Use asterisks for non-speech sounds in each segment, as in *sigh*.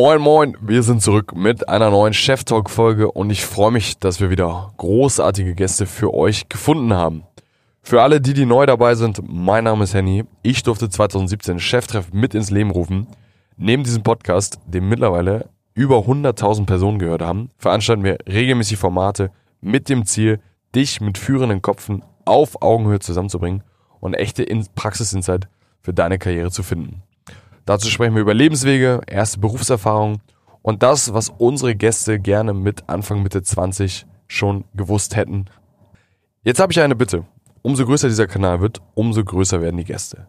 Moin moin, wir sind zurück mit einer neuen Chef Talk Folge und ich freue mich, dass wir wieder großartige Gäste für euch gefunden haben. Für alle, die die neu dabei sind, mein Name ist Henny. Ich durfte 2017 Cheftreff mit ins Leben rufen. Neben diesem Podcast, dem mittlerweile über 100.000 Personen gehört haben, veranstalten wir regelmäßig Formate mit dem Ziel, dich mit führenden Kopfen auf Augenhöhe zusammenzubringen und echte Praxisinsight für deine Karriere zu finden. Dazu sprechen wir über Lebenswege, erste Berufserfahrung und das, was unsere Gäste gerne mit Anfang Mitte 20 schon gewusst hätten. Jetzt habe ich eine Bitte. Umso größer dieser Kanal wird, umso größer werden die Gäste.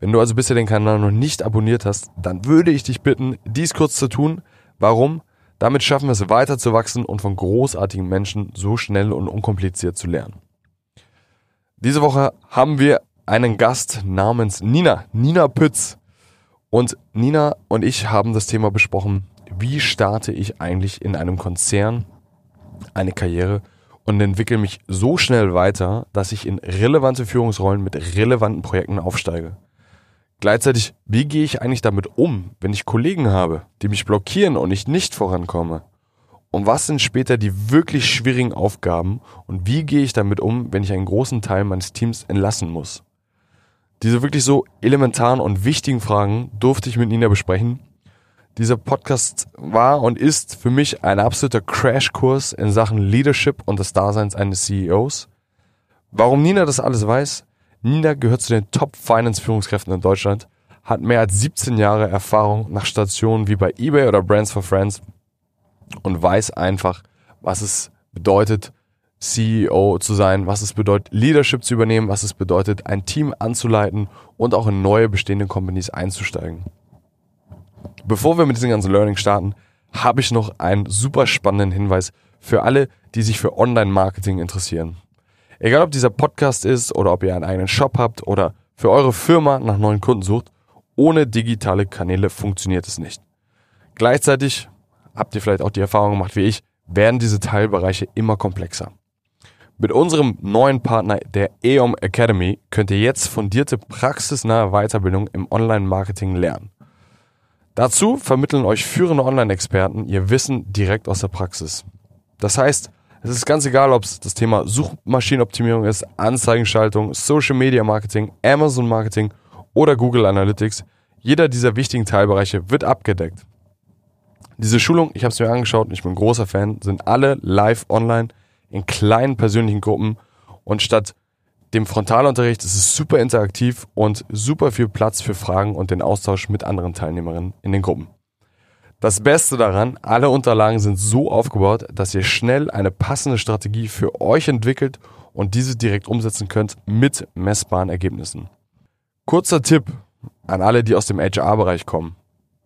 Wenn du also bisher den Kanal noch nicht abonniert hast, dann würde ich dich bitten, dies kurz zu tun. Warum? Damit schaffen wir es weiter zu wachsen und von großartigen Menschen so schnell und unkompliziert zu lernen. Diese Woche haben wir einen Gast namens Nina, Nina Pütz. Und Nina und ich haben das Thema besprochen, wie starte ich eigentlich in einem Konzern eine Karriere und entwickle mich so schnell weiter, dass ich in relevante Führungsrollen mit relevanten Projekten aufsteige. Gleichzeitig, wie gehe ich eigentlich damit um, wenn ich Kollegen habe, die mich blockieren und ich nicht vorankomme? Und was sind später die wirklich schwierigen Aufgaben und wie gehe ich damit um, wenn ich einen großen Teil meines Teams entlassen muss? Diese wirklich so elementaren und wichtigen Fragen durfte ich mit Nina besprechen. Dieser Podcast war und ist für mich ein absoluter Crashkurs in Sachen Leadership und des Daseins eines CEOs. Warum Nina das alles weiß? Nina gehört zu den Top Finance Führungskräften in Deutschland, hat mehr als 17 Jahre Erfahrung nach Stationen wie bei eBay oder Brands for Friends und weiß einfach, was es bedeutet, CEO zu sein, was es bedeutet, Leadership zu übernehmen, was es bedeutet, ein Team anzuleiten und auch in neue bestehende Companies einzusteigen. Bevor wir mit diesem ganzen Learning starten, habe ich noch einen super spannenden Hinweis für alle, die sich für Online-Marketing interessieren. Egal ob dieser Podcast ist oder ob ihr einen eigenen Shop habt oder für eure Firma nach neuen Kunden sucht, ohne digitale Kanäle funktioniert es nicht. Gleichzeitig habt ihr vielleicht auch die Erfahrung gemacht wie ich, werden diese Teilbereiche immer komplexer. Mit unserem neuen Partner der EOM Academy könnt ihr jetzt fundierte praxisnahe Weiterbildung im Online-Marketing lernen. Dazu vermitteln euch führende Online-Experten ihr Wissen direkt aus der Praxis. Das heißt, es ist ganz egal, ob es das Thema Suchmaschinenoptimierung ist, Anzeigenschaltung, Social Media Marketing, Amazon Marketing oder Google Analytics. Jeder dieser wichtigen Teilbereiche wird abgedeckt. Diese Schulung, ich habe es mir angeschaut und ich bin großer Fan, sind alle live online in kleinen persönlichen Gruppen und statt dem Frontalunterricht ist es super interaktiv und super viel Platz für Fragen und den Austausch mit anderen Teilnehmerinnen in den Gruppen. Das Beste daran, alle Unterlagen sind so aufgebaut, dass ihr schnell eine passende Strategie für euch entwickelt und diese direkt umsetzen könnt mit messbaren Ergebnissen. Kurzer Tipp an alle, die aus dem HR-Bereich kommen.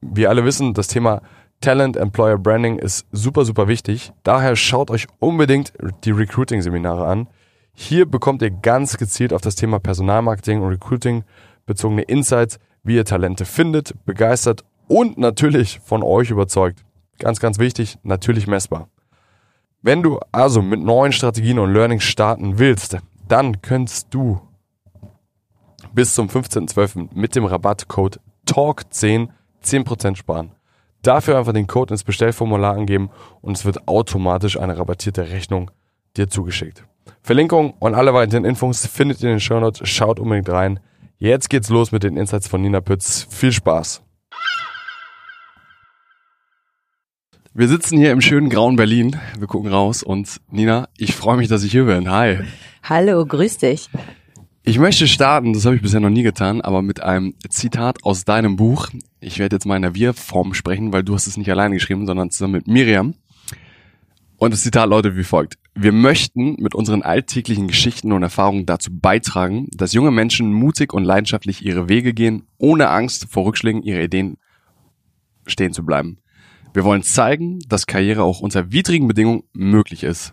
Wir alle wissen, das Thema Talent Employer Branding ist super, super wichtig. Daher schaut euch unbedingt die Recruiting-Seminare an. Hier bekommt ihr ganz gezielt auf das Thema Personalmarketing und Recruiting bezogene Insights, wie ihr Talente findet, begeistert und natürlich von euch überzeugt. Ganz, ganz wichtig, natürlich messbar. Wenn du also mit neuen Strategien und Learnings starten willst, dann könntest du bis zum 15.12. mit dem Rabattcode TALK10 10% sparen. Dafür einfach den Code ins Bestellformular angeben und es wird automatisch eine rabattierte Rechnung dir zugeschickt. Verlinkung und alle weiteren Infos findet ihr in den Show Notes. Schaut unbedingt rein. Jetzt geht's los mit den Insights von Nina Pütz. Viel Spaß! Wir sitzen hier im schönen grauen Berlin. Wir gucken raus und Nina, ich freue mich, dass ich hier bin. Hi. Hallo, grüß dich. Ich möchte starten, das habe ich bisher noch nie getan, aber mit einem Zitat aus deinem Buch. Ich werde jetzt mal in der Wir-Form sprechen, weil du hast es nicht alleine geschrieben, sondern zusammen mit Miriam. Und das Zitat lautet wie folgt. Wir möchten mit unseren alltäglichen Geschichten und Erfahrungen dazu beitragen, dass junge Menschen mutig und leidenschaftlich ihre Wege gehen, ohne Angst vor Rückschlägen ihrer Ideen stehen zu bleiben. Wir wollen zeigen, dass Karriere auch unter widrigen Bedingungen möglich ist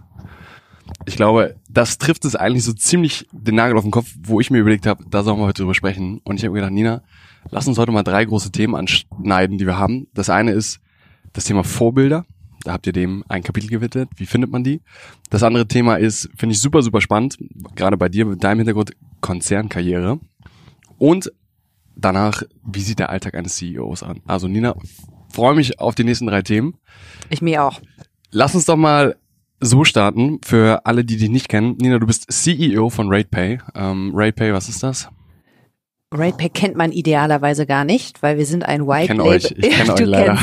ich glaube, das trifft es eigentlich so ziemlich den Nagel auf den Kopf, wo ich mir überlegt habe, da sollen wir heute drüber sprechen. Und ich habe gedacht, Nina, lass uns heute mal drei große Themen anschneiden, die wir haben. Das eine ist das Thema Vorbilder. Da habt ihr dem ein Kapitel gewidmet. Wie findet man die? Das andere Thema ist, finde ich super, super spannend, gerade bei dir mit deinem Hintergrund Konzernkarriere. Und danach, wie sieht der Alltag eines CEOs an? Also Nina, freue mich auf die nächsten drei Themen. Ich mir auch. Lass uns doch mal so starten, für alle, die dich nicht kennen. Nina, du bist CEO von RatePay. Ähm, RatePay, was ist das? RatePay kennt man idealerweise gar nicht, weil wir sind ein White Ich kenn Label. euch, ich kenn *laughs* euch leider.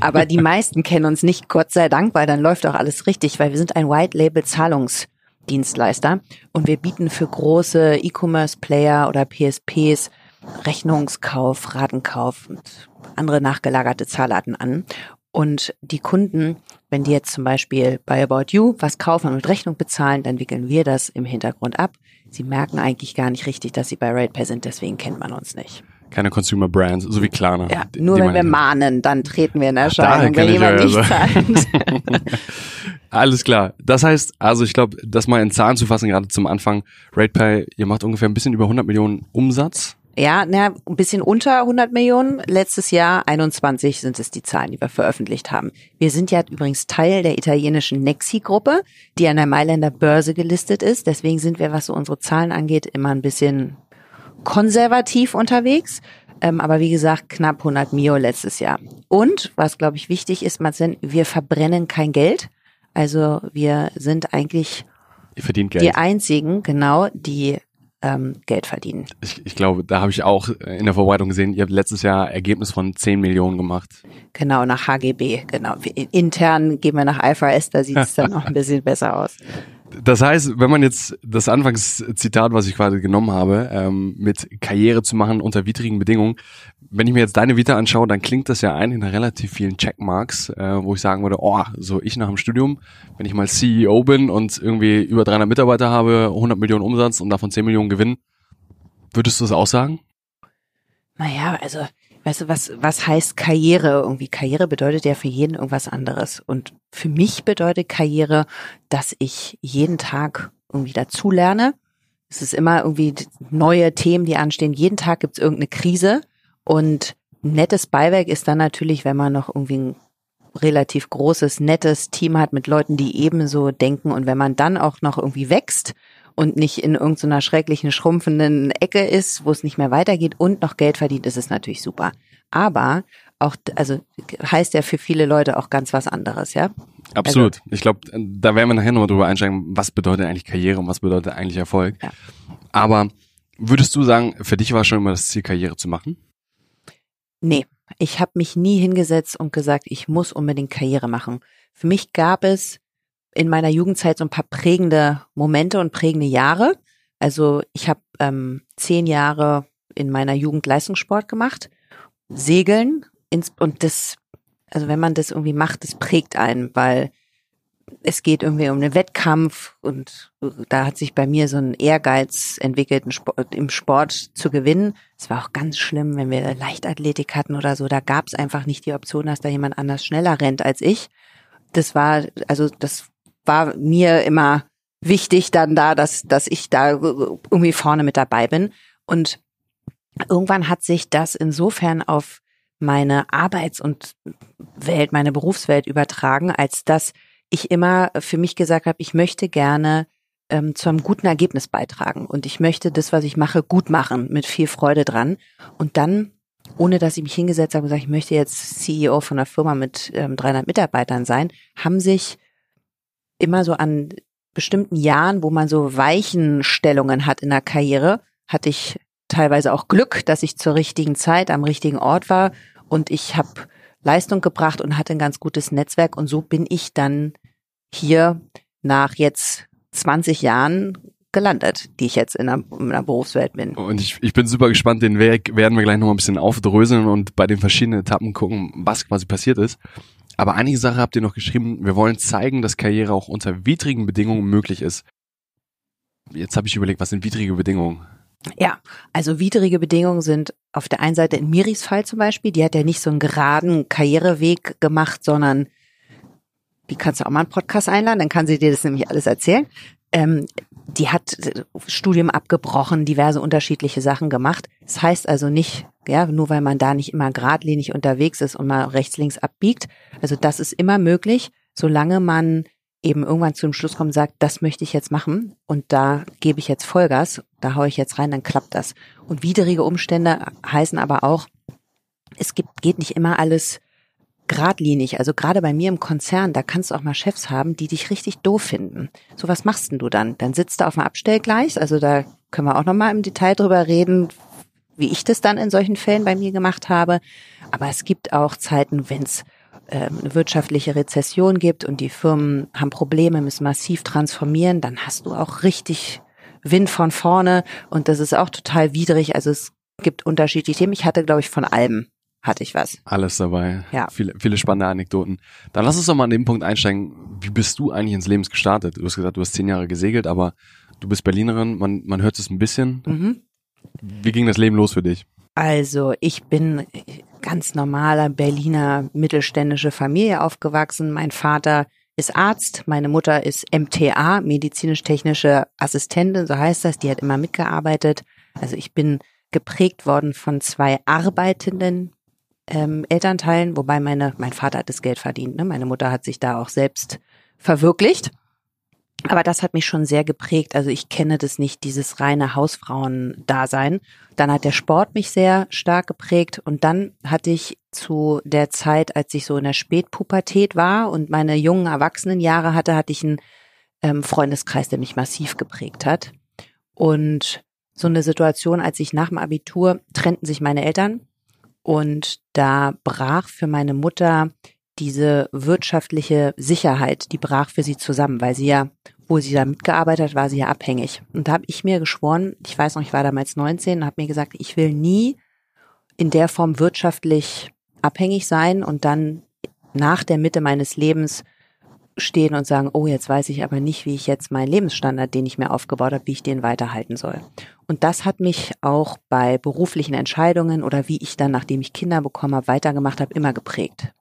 Aber die meisten kennen uns nicht, Gott sei Dank, weil dann läuft auch alles richtig, weil wir sind ein White Label Zahlungsdienstleister und wir bieten für große E-Commerce Player oder PSPs Rechnungskauf, Ratenkauf und andere nachgelagerte Zahlarten an. Und die Kunden, wenn die jetzt zum Beispiel bei About You was kaufen und mit Rechnung bezahlen, dann wickeln wir das im Hintergrund ab. Sie merken eigentlich gar nicht richtig, dass sie bei RatePay sind, deswegen kennt man uns nicht. Keine Consumer Brands, so wie Klarna. Ja, nur wenn wir mahnen, dann treten wir in Erscheinung, wenn jemand euch nicht also. zahlt. *laughs* Alles klar. Das heißt, also ich glaube, das mal in Zahlen zu fassen, gerade zum Anfang. RatePay, ihr macht ungefähr ein bisschen über 100 Millionen Umsatz. Ja, na, ein bisschen unter 100 Millionen. Letztes Jahr 21 sind es die Zahlen, die wir veröffentlicht haben. Wir sind ja übrigens Teil der italienischen Nexi-Gruppe, die an der Mailänder Börse gelistet ist. Deswegen sind wir, was so unsere Zahlen angeht, immer ein bisschen konservativ unterwegs. Ähm, aber wie gesagt, knapp 100 Mio letztes Jahr. Und, was glaube ich wichtig ist, Marcel, wir verbrennen kein Geld. Also wir sind eigentlich die einzigen, genau, die ähm, Geld verdienen. Ich, ich glaube, da habe ich auch in der Vorbereitung gesehen, ihr habt letztes Jahr Ergebnis von 10 Millionen gemacht. Genau, nach HGB, genau. Intern gehen wir nach IFRS, da sieht es dann noch ein bisschen besser aus. Das heißt, wenn man jetzt das Anfangszitat, was ich quasi genommen habe, ähm, mit Karriere zu machen unter widrigen Bedingungen, wenn ich mir jetzt deine Vita anschaue, dann klingt das ja ein in relativ vielen Checkmarks, äh, wo ich sagen würde, oh, so ich nach dem Studium, wenn ich mal CEO bin und irgendwie über 300 Mitarbeiter habe, 100 Millionen Umsatz und davon 10 Millionen Gewinn, würdest du das auch sagen? Naja, also, weißt du, was, was heißt Karriere? Irgendwie Karriere bedeutet ja für jeden irgendwas anderes. Und für mich bedeutet Karriere, dass ich jeden Tag irgendwie dazulerne. Es ist immer irgendwie neue Themen, die anstehen. Jeden Tag gibt's irgendeine Krise. Und nettes Beiwerk ist dann natürlich, wenn man noch irgendwie ein relativ großes, nettes Team hat mit Leuten, die ebenso denken. Und wenn man dann auch noch irgendwie wächst und nicht in irgendeiner schrecklichen, schrumpfenden Ecke ist, wo es nicht mehr weitergeht und noch Geld verdient, ist es natürlich super. Aber auch, also heißt ja für viele Leute auch ganz was anderes, ja? Absolut. ich glaube, da werden wir nachher nochmal drüber einsteigen, was bedeutet eigentlich Karriere und was bedeutet eigentlich Erfolg. Ja. Aber würdest du sagen, für dich war schon immer das Ziel, Karriere zu machen? Nee, ich habe mich nie hingesetzt und gesagt, ich muss unbedingt Karriere machen. Für mich gab es in meiner Jugendzeit so ein paar prägende Momente und prägende Jahre. Also ich habe ähm, zehn Jahre in meiner Jugend Leistungssport gemacht, Segeln ins, und das, also wenn man das irgendwie macht, das prägt einen, weil es geht irgendwie um einen Wettkampf und da hat sich bei mir so ein Ehrgeiz entwickelt, im Sport zu gewinnen. Es war auch ganz schlimm, wenn wir Leichtathletik hatten oder so. Da gab es einfach nicht die Option, dass da jemand anders schneller rennt als ich. Das war, also das war mir immer wichtig dann da, dass, dass ich da irgendwie vorne mit dabei bin. Und irgendwann hat sich das insofern auf meine Arbeits- und Welt, meine Berufswelt übertragen, als dass ich immer für mich gesagt habe, ich möchte gerne ähm, zu einem guten Ergebnis beitragen und ich möchte das, was ich mache, gut machen, mit viel Freude dran. Und dann, ohne dass ich mich hingesetzt habe und gesagt, ich möchte jetzt CEO von einer Firma mit ähm, 300 Mitarbeitern sein, haben sich immer so an bestimmten Jahren, wo man so Weichenstellungen hat in der Karriere, hatte ich teilweise auch Glück, dass ich zur richtigen Zeit am richtigen Ort war und ich habe Leistung gebracht und hatte ein ganz gutes Netzwerk und so bin ich dann hier nach jetzt 20 Jahren gelandet, die ich jetzt in der, in der Berufswelt bin. Und ich, ich bin super gespannt, den Weg werden wir gleich nochmal ein bisschen aufdröseln und bei den verschiedenen Etappen gucken, was quasi passiert ist. Aber einige Sachen habt ihr noch geschrieben, wir wollen zeigen, dass Karriere auch unter widrigen Bedingungen möglich ist. Jetzt habe ich überlegt, was sind widrige Bedingungen? Ja, also widrige Bedingungen sind auf der einen Seite in Miris Fall zum Beispiel, die hat ja nicht so einen geraden Karriereweg gemacht, sondern die kannst du auch mal einen Podcast einladen, dann kann sie dir das nämlich alles erzählen. Ähm, die hat Studium abgebrochen, diverse unterschiedliche Sachen gemacht. Das heißt also nicht, ja, nur weil man da nicht immer geradlinig unterwegs ist und mal rechts, links abbiegt. Also das ist immer möglich, solange man eben irgendwann zu dem Schluss kommt und sagt, das möchte ich jetzt machen und da gebe ich jetzt Vollgas, da haue ich jetzt rein, dann klappt das. Und widrige Umstände heißen aber auch, es gibt, geht nicht immer alles geradlinig. Also gerade bei mir im Konzern, da kannst du auch mal Chefs haben, die dich richtig doof finden. So was machst denn du dann? Dann sitzt du auf dem Abstellgleis. Also da können wir auch noch mal im Detail drüber reden, wie ich das dann in solchen Fällen bei mir gemacht habe. Aber es gibt auch Zeiten, wenn es äh, eine wirtschaftliche Rezession gibt und die Firmen haben Probleme, müssen massiv transformieren, dann hast du auch richtig Wind von vorne und das ist auch total widrig. Also es gibt unterschiedliche Themen. Ich hatte, glaube ich, von allem hatte ich was. Alles dabei. Ja. Viele, viele spannende Anekdoten. Dann lass uns doch mal an dem Punkt einsteigen. Wie bist du eigentlich ins Leben gestartet? Du hast gesagt, du hast zehn Jahre gesegelt, aber du bist Berlinerin. Man, man hört es ein bisschen. Mhm. Wie ging das Leben los für dich? Also ich bin ganz normaler Berliner mittelständische Familie aufgewachsen. Mein Vater ist Arzt, meine Mutter ist MTA, medizinisch-technische Assistentin, so heißt das. Die hat immer mitgearbeitet. Also ich bin geprägt worden von zwei arbeitenden ähm, Elternteilen, wobei meine, mein Vater hat das Geld verdient. Ne? Meine Mutter hat sich da auch selbst verwirklicht. Aber das hat mich schon sehr geprägt. Also ich kenne das nicht, dieses reine Hausfrauen-Dasein. Dann hat der Sport mich sehr stark geprägt. Und dann hatte ich zu der Zeit, als ich so in der Spätpubertät war und meine jungen Erwachsenenjahre hatte, hatte ich einen ähm, Freundeskreis, der mich massiv geprägt hat. Und so eine Situation, als ich nach dem Abitur trennten sich meine Eltern und da brach für meine Mutter diese wirtschaftliche Sicherheit, die brach für sie zusammen, weil sie ja, wo sie da mitgearbeitet hat, war sie ja abhängig. Und da habe ich mir geschworen, ich weiß noch, ich war damals 19 und habe mir gesagt, ich will nie in der Form wirtschaftlich abhängig sein und dann nach der Mitte meines Lebens stehen und sagen, oh, jetzt weiß ich aber nicht, wie ich jetzt meinen Lebensstandard, den ich mir aufgebaut habe, wie ich den weiterhalten soll. Und das hat mich auch bei beruflichen Entscheidungen oder wie ich dann, nachdem ich Kinder bekommen habe, weitergemacht habe, immer geprägt.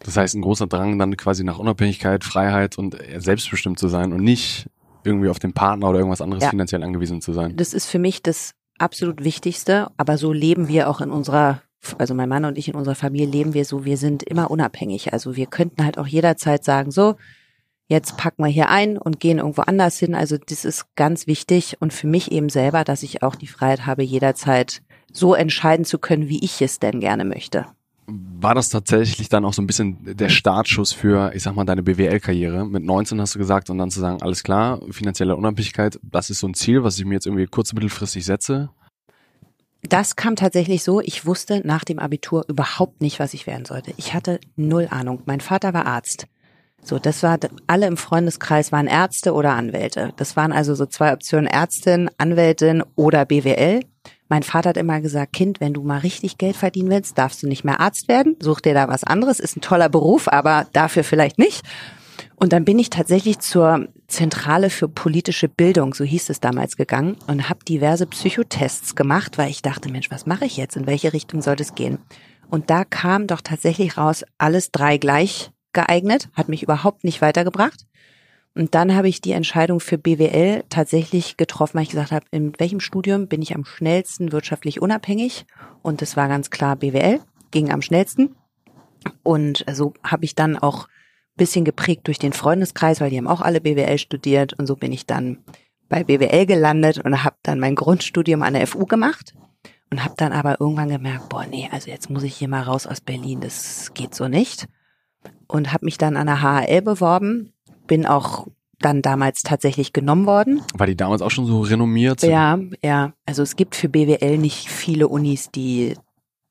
Das heißt, ein großer Drang dann quasi nach Unabhängigkeit, Freiheit und selbstbestimmt zu sein und nicht irgendwie auf den Partner oder irgendwas anderes Ja. finanziell angewiesen zu sein. Das ist für mich das absolut Wichtigste, aber so leben wir auch in unserer, also mein Mann und ich in unserer Familie leben wir so, wir sind immer unabhängig. Also wir könnten halt auch jederzeit sagen, so, jetzt packen wir hier ein und gehen irgendwo anders hin. Also das ist ganz wichtig und für mich eben selber, dass ich auch die Freiheit habe, jederzeit so entscheiden zu können, wie ich es denn gerne möchte. War das tatsächlich dann auch so ein bisschen der Startschuss für, ich sag mal, deine BWL-Karriere? Mit 19 hast du gesagt und dann zu sagen, alles klar, finanzielle Unabhängigkeit, das ist so ein Ziel, was ich mir jetzt irgendwie kurz- mittelfristig setze. Das kam tatsächlich so, ich wusste nach dem Abitur überhaupt nicht, was ich werden sollte. Ich hatte null Ahnung. Mein Vater war Arzt. So, das war, alle im Freundeskreis waren Ärzte oder Anwälte. Das waren also so zwei Optionen, Ärztin, Anwältin oder BWL. Mein Vater hat immer gesagt, Kind, wenn du mal richtig Geld verdienen willst, darfst du nicht mehr Arzt werden. Such dir da was anderes. Ist ein toller Beruf, aber dafür vielleicht nicht. Und dann bin ich tatsächlich zur Zentrale für politische Bildung, so hieß es damals, gegangen und habe diverse Psychotests gemacht, weil ich dachte, Mensch, was mache ich jetzt? In welche Richtung soll es gehen? Und da kam doch tatsächlich raus, alles drei gleich geeignet, hat mich überhaupt nicht weitergebracht. Und dann habe ich die Entscheidung für BWL tatsächlich getroffen, weil ich gesagt habe, in welchem Studium bin ich am schnellsten wirtschaftlich unabhängig? Und das war ganz klar BWL, ging am schnellsten. Und so habe ich dann auch bisschen geprägt durch den Freundeskreis, weil die haben auch alle BWL studiert und so bin ich dann bei BWL gelandet und habe dann mein Grundstudium an der FU gemacht und habe dann aber irgendwann gemerkt, boah, nee, also jetzt muss ich hier mal raus aus Berlin, das geht so nicht und habe mich dann an der HHL beworben, bin auch dann damals tatsächlich genommen worden. War die damals auch schon so renommiert? Ja, ja, also es gibt für BWL nicht viele Unis, die,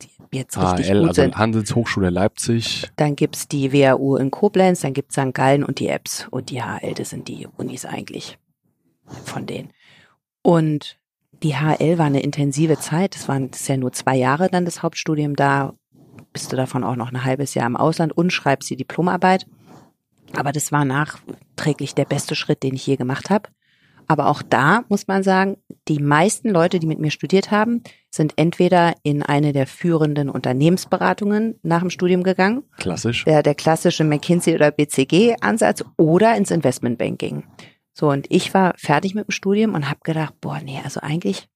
die jetzt richtig HL, gut also sind. Handelshochschule Leipzig. Dann gibt's die WHU in Koblenz, dann gibt's St. Gallen und die EBS und die HL, das sind die Unis eigentlich von denen. Und die HL war eine intensive Zeit, das waren das ist ja nur zwei Jahre dann das Hauptstudium da, bist du davon auch noch ein halbes Jahr im Ausland und schreibst die Diplomarbeit. Aber das war nachträglich der beste Schritt, den ich je gemacht habe. Aber auch da muss man sagen, die meisten Leute, die mit mir studiert haben, sind entweder in eine der führenden Unternehmensberatungen nach dem Studium gegangen, Klassisch. der, der klassische McKinsey oder BCG-Ansatz oder ins Investmentbanking. So, und ich war fertig mit dem Studium und habe gedacht, boah, nee, also eigentlich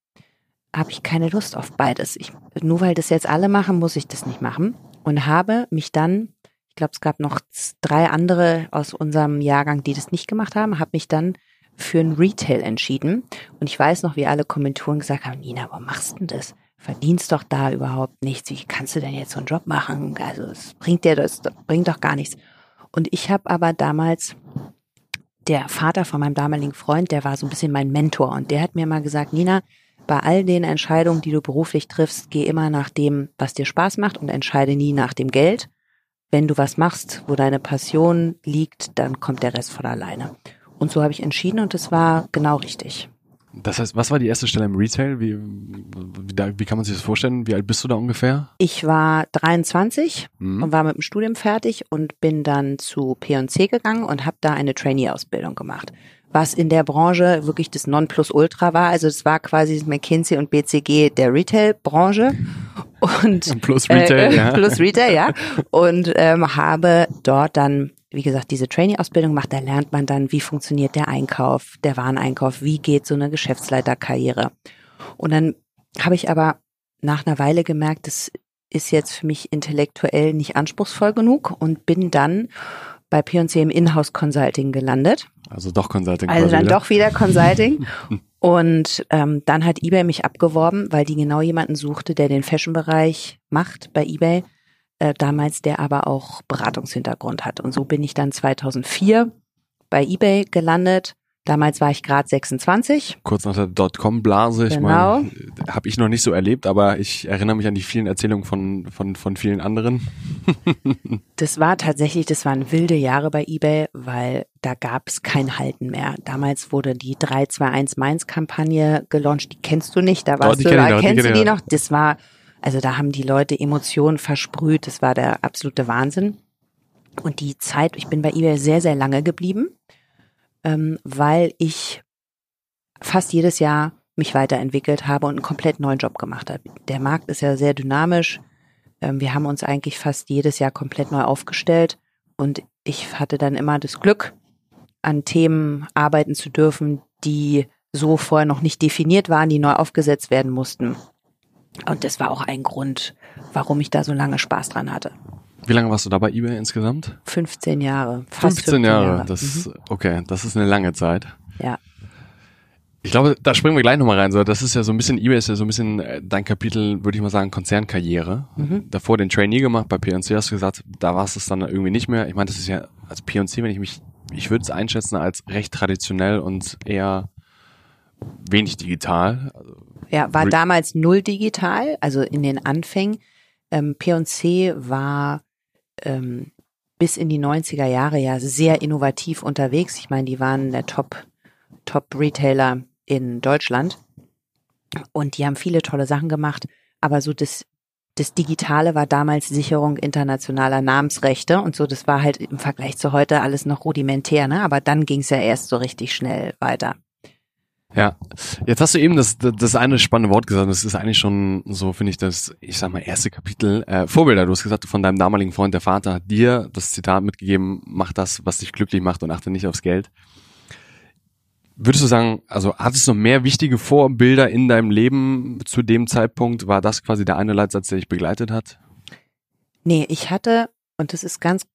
habe ich keine Lust auf beides. Ich, nur weil das jetzt alle machen, muss ich das nicht machen. Und habe mich dann, ich glaube, es gab noch drei andere aus unserem Jahrgang, die das nicht gemacht haben, habe mich dann für ein Retail entschieden. Und ich weiß noch, wie alle Kommentatoren gesagt haben, Nina, warum machst du denn das? verdienst doch da überhaupt nichts. Wie kannst du denn jetzt so einen Job machen? Also es bringt dir das bringt doch gar nichts. Und ich habe aber damals der Vater von meinem damaligen Freund, der war so ein bisschen mein Mentor und der hat mir mal gesagt, Nina, bei all den Entscheidungen, die du beruflich triffst, geh immer nach dem, was dir Spaß macht und entscheide nie nach dem Geld. Wenn du was machst, wo deine Passion liegt, dann kommt der Rest von alleine. Und so habe ich entschieden und es war genau richtig. Das heißt, was war die erste Stelle im Retail? Wie, wie, wie kann man sich das vorstellen? Wie alt bist du da ungefähr? Ich war 23 mhm. und war mit dem Studium fertig und bin dann zu P&C gegangen und habe da eine Trainee-Ausbildung gemacht. Was in der Branche wirklich das Nonplusultra war. Also es war quasi McKinsey und BCG der Retail-Branche. Und *laughs* plus Retail, äh, ja. *laughs* Plus Retail, ja. Und ähm, habe dort dann wie gesagt, diese Trainee-Ausbildung macht, da lernt man dann, wie funktioniert der Einkauf, der Wareneinkauf, wie geht so eine Geschäftsleiterkarriere. Und dann habe ich aber nach einer Weile gemerkt, das ist jetzt für mich intellektuell nicht anspruchsvoll genug und bin dann bei P&C im Inhouse Consulting gelandet. Also doch Consulting. Also dann wieder. doch wieder Consulting. *laughs* und ähm, dann hat eBay mich abgeworben, weil die genau jemanden suchte, der den Fashion-Bereich macht bei eBay äh, damals, der aber auch Beratungshintergrund hat. Und so bin ich dann 2004 bei eBay gelandet. Damals war ich gerade 26. Kurz nach der Dotcom-Blase. Ich genau. meine, habe ich noch nicht so erlebt, aber ich erinnere mich an die vielen Erzählungen von, von, von vielen anderen. *laughs* das war tatsächlich, das waren wilde Jahre bei eBay, weil da gab es kein Halten mehr. Damals wurde die 321 Mainz-Kampagne gelauncht, die kennst du nicht, da warst oh, du, da kennst du die noch? Das war also da haben die Leute Emotionen versprüht. Das war der absolute Wahnsinn. Und die Zeit, ich bin bei eBay sehr, sehr lange geblieben, ähm, weil ich fast jedes Jahr mich weiterentwickelt habe und einen komplett neuen Job gemacht habe. Der Markt ist ja sehr dynamisch. Ähm, wir haben uns eigentlich fast jedes Jahr komplett neu aufgestellt und ich hatte dann immer das Glück, an Themen arbeiten zu dürfen, die so vorher noch nicht definiert waren, die neu aufgesetzt werden mussten. Und das war auch ein Grund, warum ich da so lange Spaß dran hatte. Wie lange warst du da bei eBay insgesamt? 15 Jahre. Fast 15, 15 Jahre. Jahre. Das, mhm. okay, das ist eine lange Zeit. Ja. Ich glaube, da springen wir gleich nochmal rein. So, das ist ja so ein bisschen, eBay ist ja so ein bisschen äh, dein Kapitel, würde ich mal sagen, Konzernkarriere. Mhm. Davor den Trainee gemacht, bei P&C hast du gesagt, da war es dann irgendwie nicht mehr. Ich meine, das ist ja als P&C, wenn ich mich, ich würde es einschätzen als recht traditionell und eher wenig digital. Ja, war damals null digital, also in den Anfängen. Ähm, P&C war ähm, bis in die 90er Jahre ja sehr innovativ unterwegs. Ich meine, die waren der Top, Top Retailer in Deutschland und die haben viele tolle Sachen gemacht, aber so das das Digitale war damals Sicherung internationaler Namensrechte und so, das war halt im Vergleich zu heute alles noch rudimentär, ne? Aber dann ging es ja erst so richtig schnell weiter. Ja, jetzt hast du eben das, das eine spannende Wort gesagt. Das ist eigentlich schon so, finde ich, das, ich sag mal, erste Kapitel. Äh, Vorbilder, du hast gesagt, von deinem damaligen Freund, der Vater hat dir das Zitat mitgegeben, mach das, was dich glücklich macht und achte nicht aufs Geld. Würdest du sagen, also hattest du noch mehr wichtige Vorbilder in deinem Leben zu dem Zeitpunkt? War das quasi der eine Leitsatz, der dich begleitet hat? Nee, ich hatte, und das ist ganz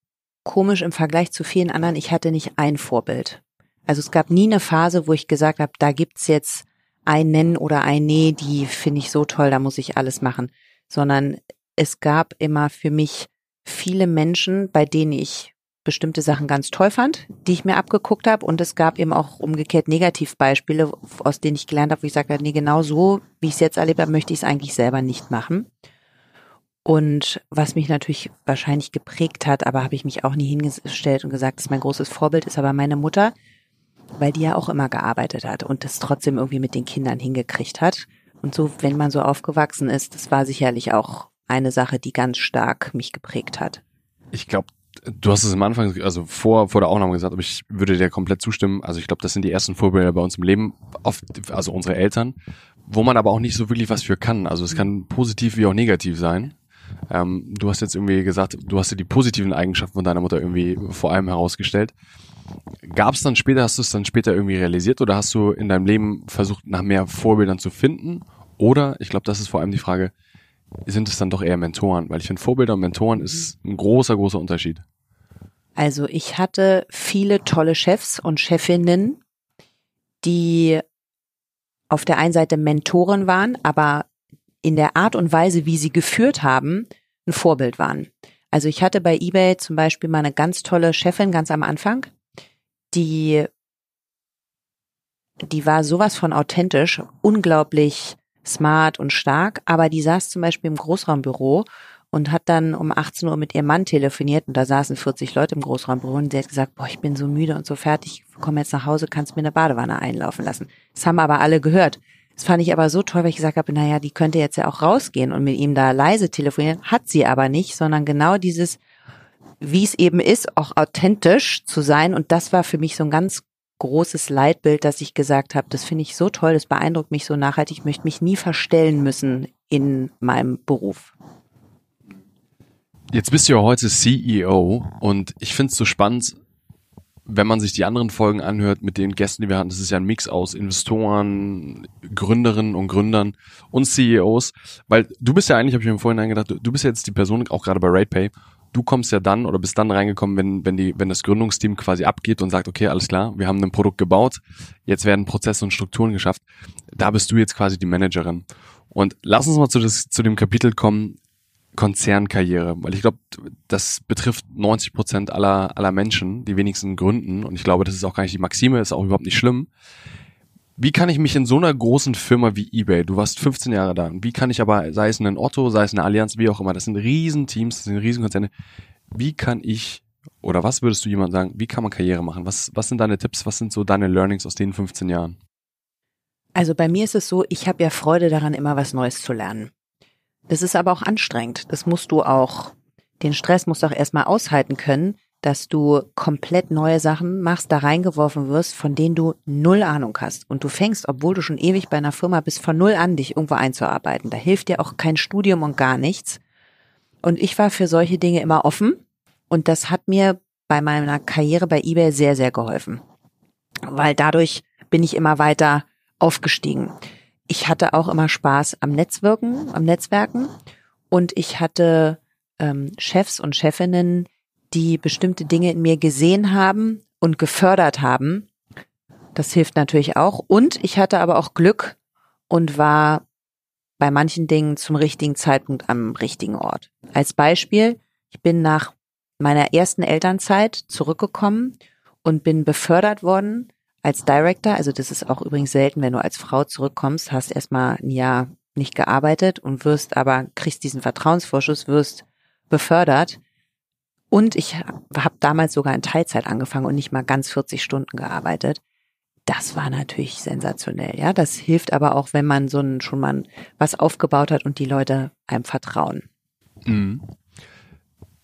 komisch im Vergleich zu vielen anderen, ich hatte nicht ein Vorbild. Also es gab nie eine Phase, wo ich gesagt habe, da gibt's jetzt ein Nennen oder ein Nee, die finde ich so toll, da muss ich alles machen. Sondern es gab immer für mich viele Menschen, bei denen ich bestimmte Sachen ganz toll fand, die ich mir abgeguckt habe. Und es gab eben auch umgekehrt Negativbeispiele, aus denen ich gelernt habe, wo ich sage, nee, genau so, wie ich es jetzt erlebt habe, möchte ich es eigentlich selber nicht machen. Und was mich natürlich wahrscheinlich geprägt hat, aber habe ich mich auch nie hingestellt und gesagt, dass mein großes Vorbild ist, aber meine Mutter, weil die ja auch immer gearbeitet hat und das trotzdem irgendwie mit den Kindern hingekriegt hat. Und so, wenn man so aufgewachsen ist, das war sicherlich auch eine Sache, die ganz stark mich geprägt hat. Ich glaube, du hast es am Anfang, also vor, vor der Aufnahme gesagt, aber ich würde dir komplett zustimmen. Also ich glaube, das sind die ersten Vorbilder bei uns im Leben, oft, also unsere Eltern, wo man aber auch nicht so wirklich was für kann. Also es kann positiv wie auch negativ sein. Ähm, du hast jetzt irgendwie gesagt, du hast dir die positiven Eigenschaften von deiner Mutter irgendwie vor allem herausgestellt. Gab es dann später, hast du es dann später irgendwie realisiert oder hast du in deinem Leben versucht, nach mehr Vorbildern zu finden? Oder, ich glaube, das ist vor allem die Frage, sind es dann doch eher Mentoren? Weil ich finde, Vorbilder und Mentoren ist ein großer, großer Unterschied. Also ich hatte viele tolle Chefs und Chefinnen, die auf der einen Seite Mentoren waren, aber in der Art und Weise, wie sie geführt haben, ein Vorbild waren. Also ich hatte bei eBay zum Beispiel mal eine ganz tolle Chefin ganz am Anfang, die, die war sowas von authentisch, unglaublich smart und stark, aber die saß zum Beispiel im Großraumbüro und hat dann um 18 Uhr mit ihrem Mann telefoniert und da saßen 40 Leute im Großraumbüro und sie hat gesagt, boah, ich bin so müde und so fertig, ich komme jetzt nach Hause, kannst mir eine Badewanne einlaufen lassen. Das haben aber alle gehört. Das fand ich aber so toll, weil ich gesagt habe, naja, die könnte jetzt ja auch rausgehen und mit ihm da leise telefonieren. Hat sie aber nicht, sondern genau dieses, wie es eben ist, auch authentisch zu sein. Und das war für mich so ein ganz großes Leitbild, dass ich gesagt habe, das finde ich so toll, das beeindruckt mich so nachhaltig, ich möchte mich nie verstellen müssen in meinem Beruf. Jetzt bist du ja heute CEO und ich finde es so spannend, wenn man sich die anderen Folgen anhört mit den Gästen, die wir hatten, das ist ja ein Mix aus Investoren, Gründerinnen und Gründern und CEOs, weil du bist ja eigentlich, habe ich mir vorhin gedacht, du bist jetzt die Person, auch gerade bei RatePay, du kommst ja dann oder bist dann reingekommen, wenn, wenn, die, wenn das Gründungsteam quasi abgeht und sagt, okay, alles klar, wir haben ein Produkt gebaut, jetzt werden Prozesse und Strukturen geschafft. Da bist du jetzt quasi die Managerin. Und lass uns mal zu, das, zu dem Kapitel kommen, Konzernkarriere, weil ich glaube, das betrifft 90 Prozent aller, aller Menschen, die wenigsten gründen. Und ich glaube, das ist auch gar nicht die Maxime, ist auch überhaupt nicht schlimm. Wie kann ich mich in so einer großen Firma wie eBay, du warst 15 Jahre da, wie kann ich aber, sei es ein Otto, sei es eine Allianz, wie auch immer, das sind Riesenteams, das sind Riesenkonzerne, wie kann ich, oder was würdest du jemand sagen, wie kann man Karriere machen? Was, was sind deine Tipps, was sind so deine Learnings aus den 15 Jahren? Also bei mir ist es so, ich habe ja Freude daran, immer was Neues zu lernen. Das ist aber auch anstrengend. Das musst du auch, den Stress musst du auch erstmal aushalten können, dass du komplett neue Sachen machst, da reingeworfen wirst, von denen du null Ahnung hast. Und du fängst, obwohl du schon ewig bei einer Firma bist, von null an, dich irgendwo einzuarbeiten. Da hilft dir auch kein Studium und gar nichts. Und ich war für solche Dinge immer offen. Und das hat mir bei meiner Karriere bei eBay sehr, sehr geholfen. Weil dadurch bin ich immer weiter aufgestiegen ich hatte auch immer Spaß am Netzwerken, am Netzwerken und ich hatte ähm, Chefs und Chefinnen, die bestimmte Dinge in mir gesehen haben und gefördert haben. Das hilft natürlich auch. Und ich hatte aber auch Glück und war bei manchen Dingen zum richtigen Zeitpunkt am richtigen Ort. Als Beispiel, ich bin nach meiner ersten Elternzeit zurückgekommen und bin befördert worden als Director, also das ist auch übrigens selten, wenn du als Frau zurückkommst, hast erstmal ein Jahr nicht gearbeitet und wirst aber, kriegst diesen Vertrauensvorschuss, wirst befördert. Und ich habe damals sogar in Teilzeit angefangen und nicht mal ganz 40 Stunden gearbeitet. Das war natürlich sensationell, ja. Das hilft aber auch, wenn man so ein, schon mal was aufgebaut hat und die Leute einem vertrauen. Mhm.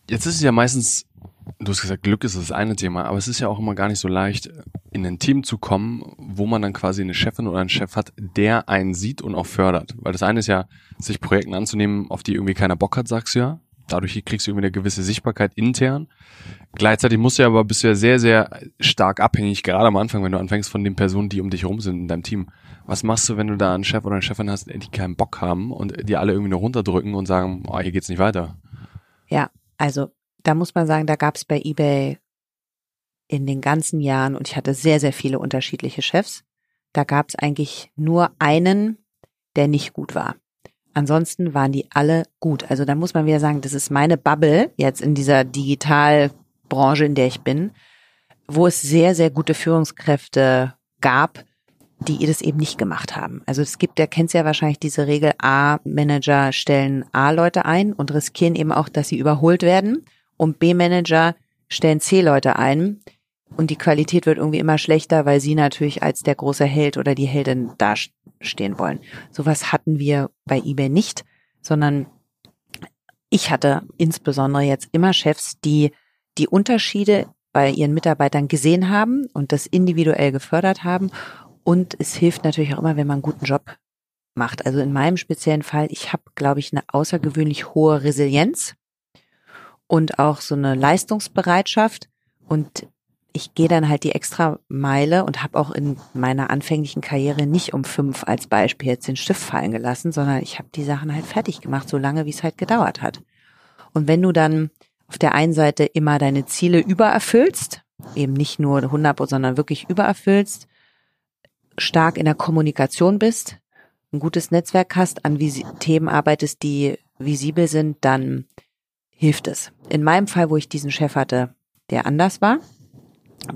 Jetzt ist es ja meistens Du hast gesagt, Glück ist das eine Thema, aber es ist ja auch immer gar nicht so leicht, in ein Team zu kommen, wo man dann quasi eine Chefin oder einen Chef hat, der einen sieht und auch fördert. Weil das eine ist ja, sich Projekten anzunehmen, auf die irgendwie keiner Bock hat, sagst du ja. Dadurch kriegst du irgendwie eine gewisse Sichtbarkeit intern. Gleichzeitig musst du ja aber bist du ja sehr, sehr stark abhängig, gerade am Anfang, wenn du anfängst von den Personen, die um dich rum sind in deinem Team. Was machst du, wenn du da einen Chef oder eine Chefin hast, die keinen Bock haben und die alle irgendwie nur runterdrücken und sagen, oh, hier geht's nicht weiter? Ja, also da muss man sagen, da gab es bei eBay in den ganzen Jahren, und ich hatte sehr, sehr viele unterschiedliche Chefs, da gab es eigentlich nur einen, der nicht gut war. Ansonsten waren die alle gut. Also da muss man wieder sagen, das ist meine Bubble jetzt in dieser Digitalbranche, in der ich bin, wo es sehr, sehr gute Führungskräfte gab, die das eben nicht gemacht haben. Also es gibt, der kennt ja wahrscheinlich diese Regel, A-Manager stellen A-Leute ein und riskieren eben auch, dass sie überholt werden und B-Manager stellen C-Leute ein und die Qualität wird irgendwie immer schlechter, weil sie natürlich als der große Held oder die Heldin dastehen wollen. Sowas hatten wir bei eBay nicht, sondern ich hatte insbesondere jetzt immer Chefs, die die Unterschiede bei ihren Mitarbeitern gesehen haben und das individuell gefördert haben. Und es hilft natürlich auch immer, wenn man einen guten Job macht. Also in meinem speziellen Fall, ich habe, glaube ich, eine außergewöhnlich hohe Resilienz und auch so eine Leistungsbereitschaft. Und ich gehe dann halt die extra Meile und habe auch in meiner anfänglichen Karriere nicht um fünf als Beispiel jetzt den Stift fallen gelassen, sondern ich habe die Sachen halt fertig gemacht, so lange wie es halt gedauert hat. Und wenn du dann auf der einen Seite immer deine Ziele übererfüllst, eben nicht nur 100, sondern wirklich übererfüllst, stark in der Kommunikation bist, ein gutes Netzwerk hast, an Visi Themen arbeitest, die visibel sind, dann hilft es. In meinem Fall, wo ich diesen Chef hatte, der anders war,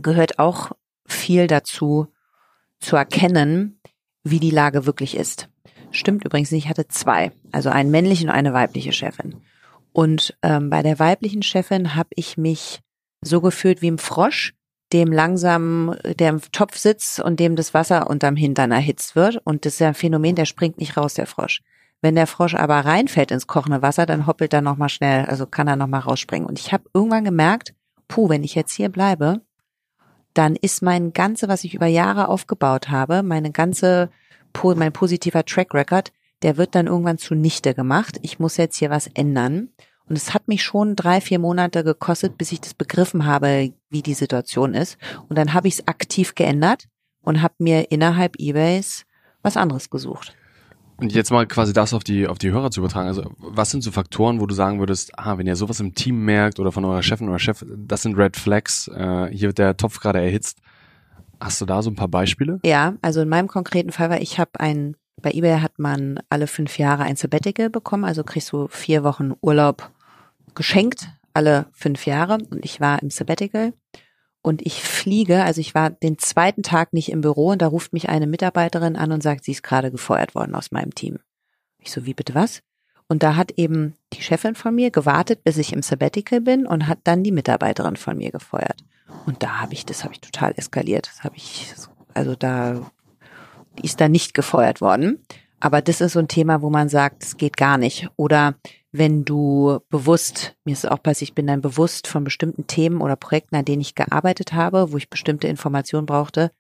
gehört auch viel dazu, zu erkennen, wie die Lage wirklich ist. Stimmt übrigens nicht, ich hatte zwei, also einen männlichen und eine weibliche Chefin. Und ähm, bei der weiblichen Chefin habe ich mich so gefühlt wie ein Frosch, dem langsam der im Topf sitzt und dem das Wasser unterm Hintern erhitzt wird. Und das ist ja ein Phänomen, der springt nicht raus, der Frosch. Wenn der Frosch aber reinfällt ins kochende Wasser, dann hoppelt er nochmal schnell, also kann er nochmal rausspringen. Und ich habe irgendwann gemerkt, puh, wenn ich jetzt hier bleibe, dann ist mein ganze, was ich über Jahre aufgebaut habe, meine ganze, mein positiver Track Record, der wird dann irgendwann zunichte gemacht. Ich muss jetzt hier was ändern. Und es hat mich schon drei, vier Monate gekostet, bis ich das begriffen habe, wie die Situation ist. Und dann habe ich es aktiv geändert und habe mir innerhalb eBays was anderes gesucht. Und jetzt mal quasi das auf die, auf die Hörer zu übertragen. Also, was sind so Faktoren, wo du sagen würdest, ah, wenn ihr sowas im Team merkt oder von eurer Chefin oder Chef, das sind Red Flags, äh, hier wird der Topf gerade erhitzt. Hast du da so ein paar Beispiele? Ja, also in meinem konkreten Fall war, ich habe ein, bei eBay hat man alle fünf Jahre ein Sabbatical bekommen, also kriegst du vier Wochen Urlaub geschenkt, alle fünf Jahre. Und ich war im Sabbatical und ich fliege, also ich war den zweiten Tag nicht im Büro und da ruft mich eine Mitarbeiterin an und sagt, sie ist gerade gefeuert worden aus meinem Team. Ich so, wie bitte was? Und da hat eben die Chefin von mir gewartet, bis ich im Sabbatical bin und hat dann die Mitarbeiterin von mir gefeuert. Und da habe ich, das habe ich total eskaliert. Das habe ich, also da, die ist da nicht gefeuert worden. Aber das ist so ein Thema, wo man sagt, es geht gar nicht. Oder wenn du bewusst, mir ist auch passiert, ich bin dann bewusst von bestimmten Themen oder Projekten, an denen ich gearbeitet habe, wo ich bestimmte Informationen brauchte,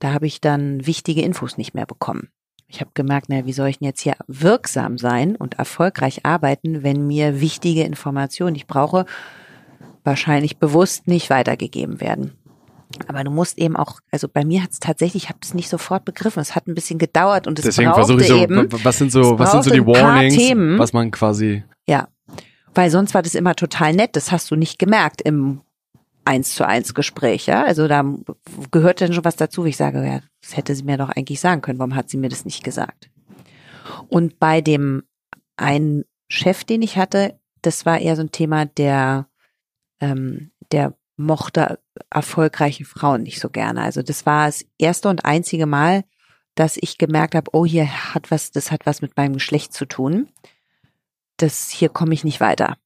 da habe ich dann wichtige Infos nicht mehr bekommen. Ich habe gemerkt, naja, wie soll ich denn jetzt hier wirksam sein und erfolgreich arbeiten, wenn mir wichtige Informationen, die ich brauche, wahrscheinlich bewusst nicht weitergegeben werden. Aber du musst eben auch, also bei mir hat es tatsächlich, ich habe es nicht sofort begriffen. Es hat ein bisschen gedauert und es Deswegen versuche ich so, eben. Was sind so, was sind so die Warnings, Themen, was man quasi. Ja, weil sonst war das immer total nett. Das hast du nicht gemerkt im eins zu eins Gespräch. Ja, also da gehört dann schon was dazu. Ich sage, ja, das hätte sie mir doch eigentlich sagen können. Warum hat sie mir das nicht gesagt? Und bei dem einen Chef, den ich hatte, das war eher so ein Thema, der ähm, der mochte erfolgreiche Frauen nicht so gerne. Also das war das erste und einzige Mal, dass ich gemerkt habe, oh, hier hat was, das hat was mit meinem Geschlecht zu tun. Das hier komme ich nicht weiter.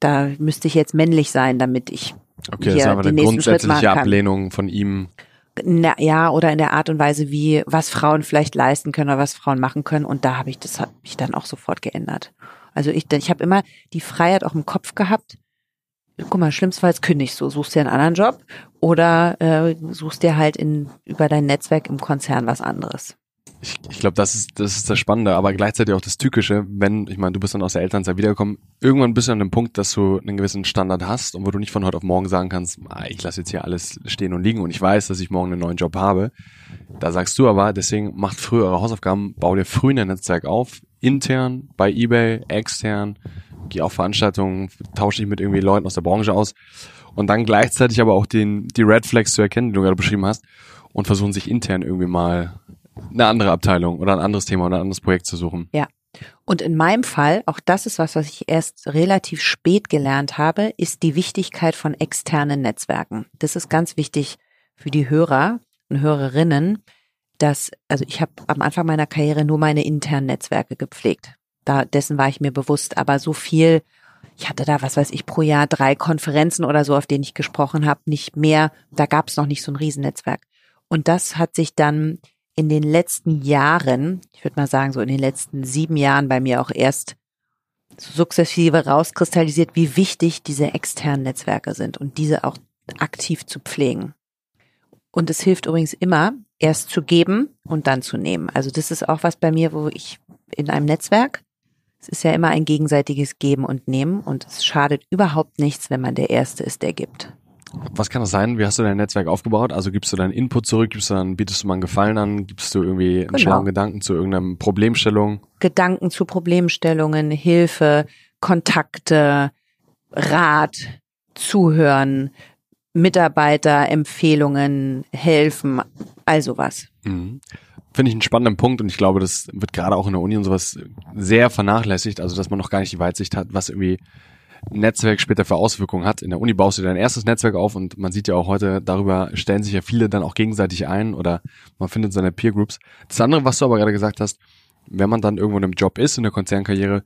Da müsste ich jetzt männlich sein, damit ich Okay, das ist aber eine grundsätzliche Ablehnung von ihm. Na, ja, oder in der Art und Weise, wie was Frauen vielleicht leisten können oder was Frauen machen können. Und da habe ich das hat mich dann auch sofort geändert. Also ich, ich habe immer die Freiheit auch im Kopf gehabt, guck mal, schlimmstenfalls kündigst du, suchst dir einen anderen Job oder äh, suchst dir halt in, über dein Netzwerk im Konzern was anderes. Ich, ich glaube, das ist, das ist das Spannende, aber gleichzeitig auch das Tückische, wenn, ich meine, du bist dann aus der Elternzeit wiedergekommen, irgendwann bist du an dem Punkt, dass du einen gewissen Standard hast und wo du nicht von heute auf morgen sagen kannst, ah, ich lasse jetzt hier alles stehen und liegen und ich weiß, dass ich morgen einen neuen Job habe. Da sagst du aber, deswegen macht früh eure Hausaufgaben, bau dir früh ein Netzwerk auf, intern, bei Ebay, extern, gehe auf Veranstaltungen, tausche dich mit irgendwie Leuten aus der Branche aus und dann gleichzeitig aber auch den, die Red Flags zu erkennen, die du gerade beschrieben hast und versuchen sich intern irgendwie mal eine andere Abteilung oder ein anderes Thema oder ein anderes Projekt zu suchen. Ja. Und in meinem Fall, auch das ist was, was ich erst relativ spät gelernt habe, ist die Wichtigkeit von externen Netzwerken. Das ist ganz wichtig für die Hörer und Hörerinnen, dass, also ich habe am Anfang meiner Karriere nur meine internen Netzwerke gepflegt. Da, dessen war ich mir bewusst. Aber so viel, ich hatte da, was weiß ich, pro Jahr drei Konferenzen oder so, auf denen ich gesprochen habe, nicht mehr. Da gab es noch nicht so ein Riesennetzwerk. Und das hat sich dann in den letzten Jahren, ich würde mal sagen, so in den letzten sieben Jahren bei mir auch erst sukzessive rauskristallisiert, wie wichtig diese externen Netzwerke sind und diese auch aktiv zu pflegen. Und es hilft übrigens immer, erst zu geben und dann zu nehmen. Also das ist auch was bei mir, wo ich in einem Netzwerk es ist ja immer ein gegenseitiges Geben und Nehmen und es schadet überhaupt nichts, wenn man der Erste ist, der gibt. Was kann das sein? Wie hast du dein Netzwerk aufgebaut? Also gibst du deinen Input zurück, gibst du dann, bietest du mal einen Gefallen an, gibst du irgendwie einen genau. schlauen Gedanken zu irgendeiner Problemstellung? Gedanken zu Problemstellungen, Hilfe, Kontakte, Rat, Zuhören, Mitarbeiter, Empfehlungen, helfen, also was. Mhm. Finde ich einen spannenden Punkt und ich glaube, das wird gerade auch in der Uni und sowas sehr vernachlässigt, also dass man noch gar nicht die Weitsicht hat, was irgendwie Netzwerk später für Auswirkungen hat. In der Uni baust du dein erstes Netzwerk auf und man sieht ja auch heute, darüber stellen sich ja viele dann auch gegenseitig ein oder man findet seine Peer Groups. Das andere, was du aber gerade gesagt hast, wenn man dann irgendwo in einem Job ist, in der Konzernkarriere,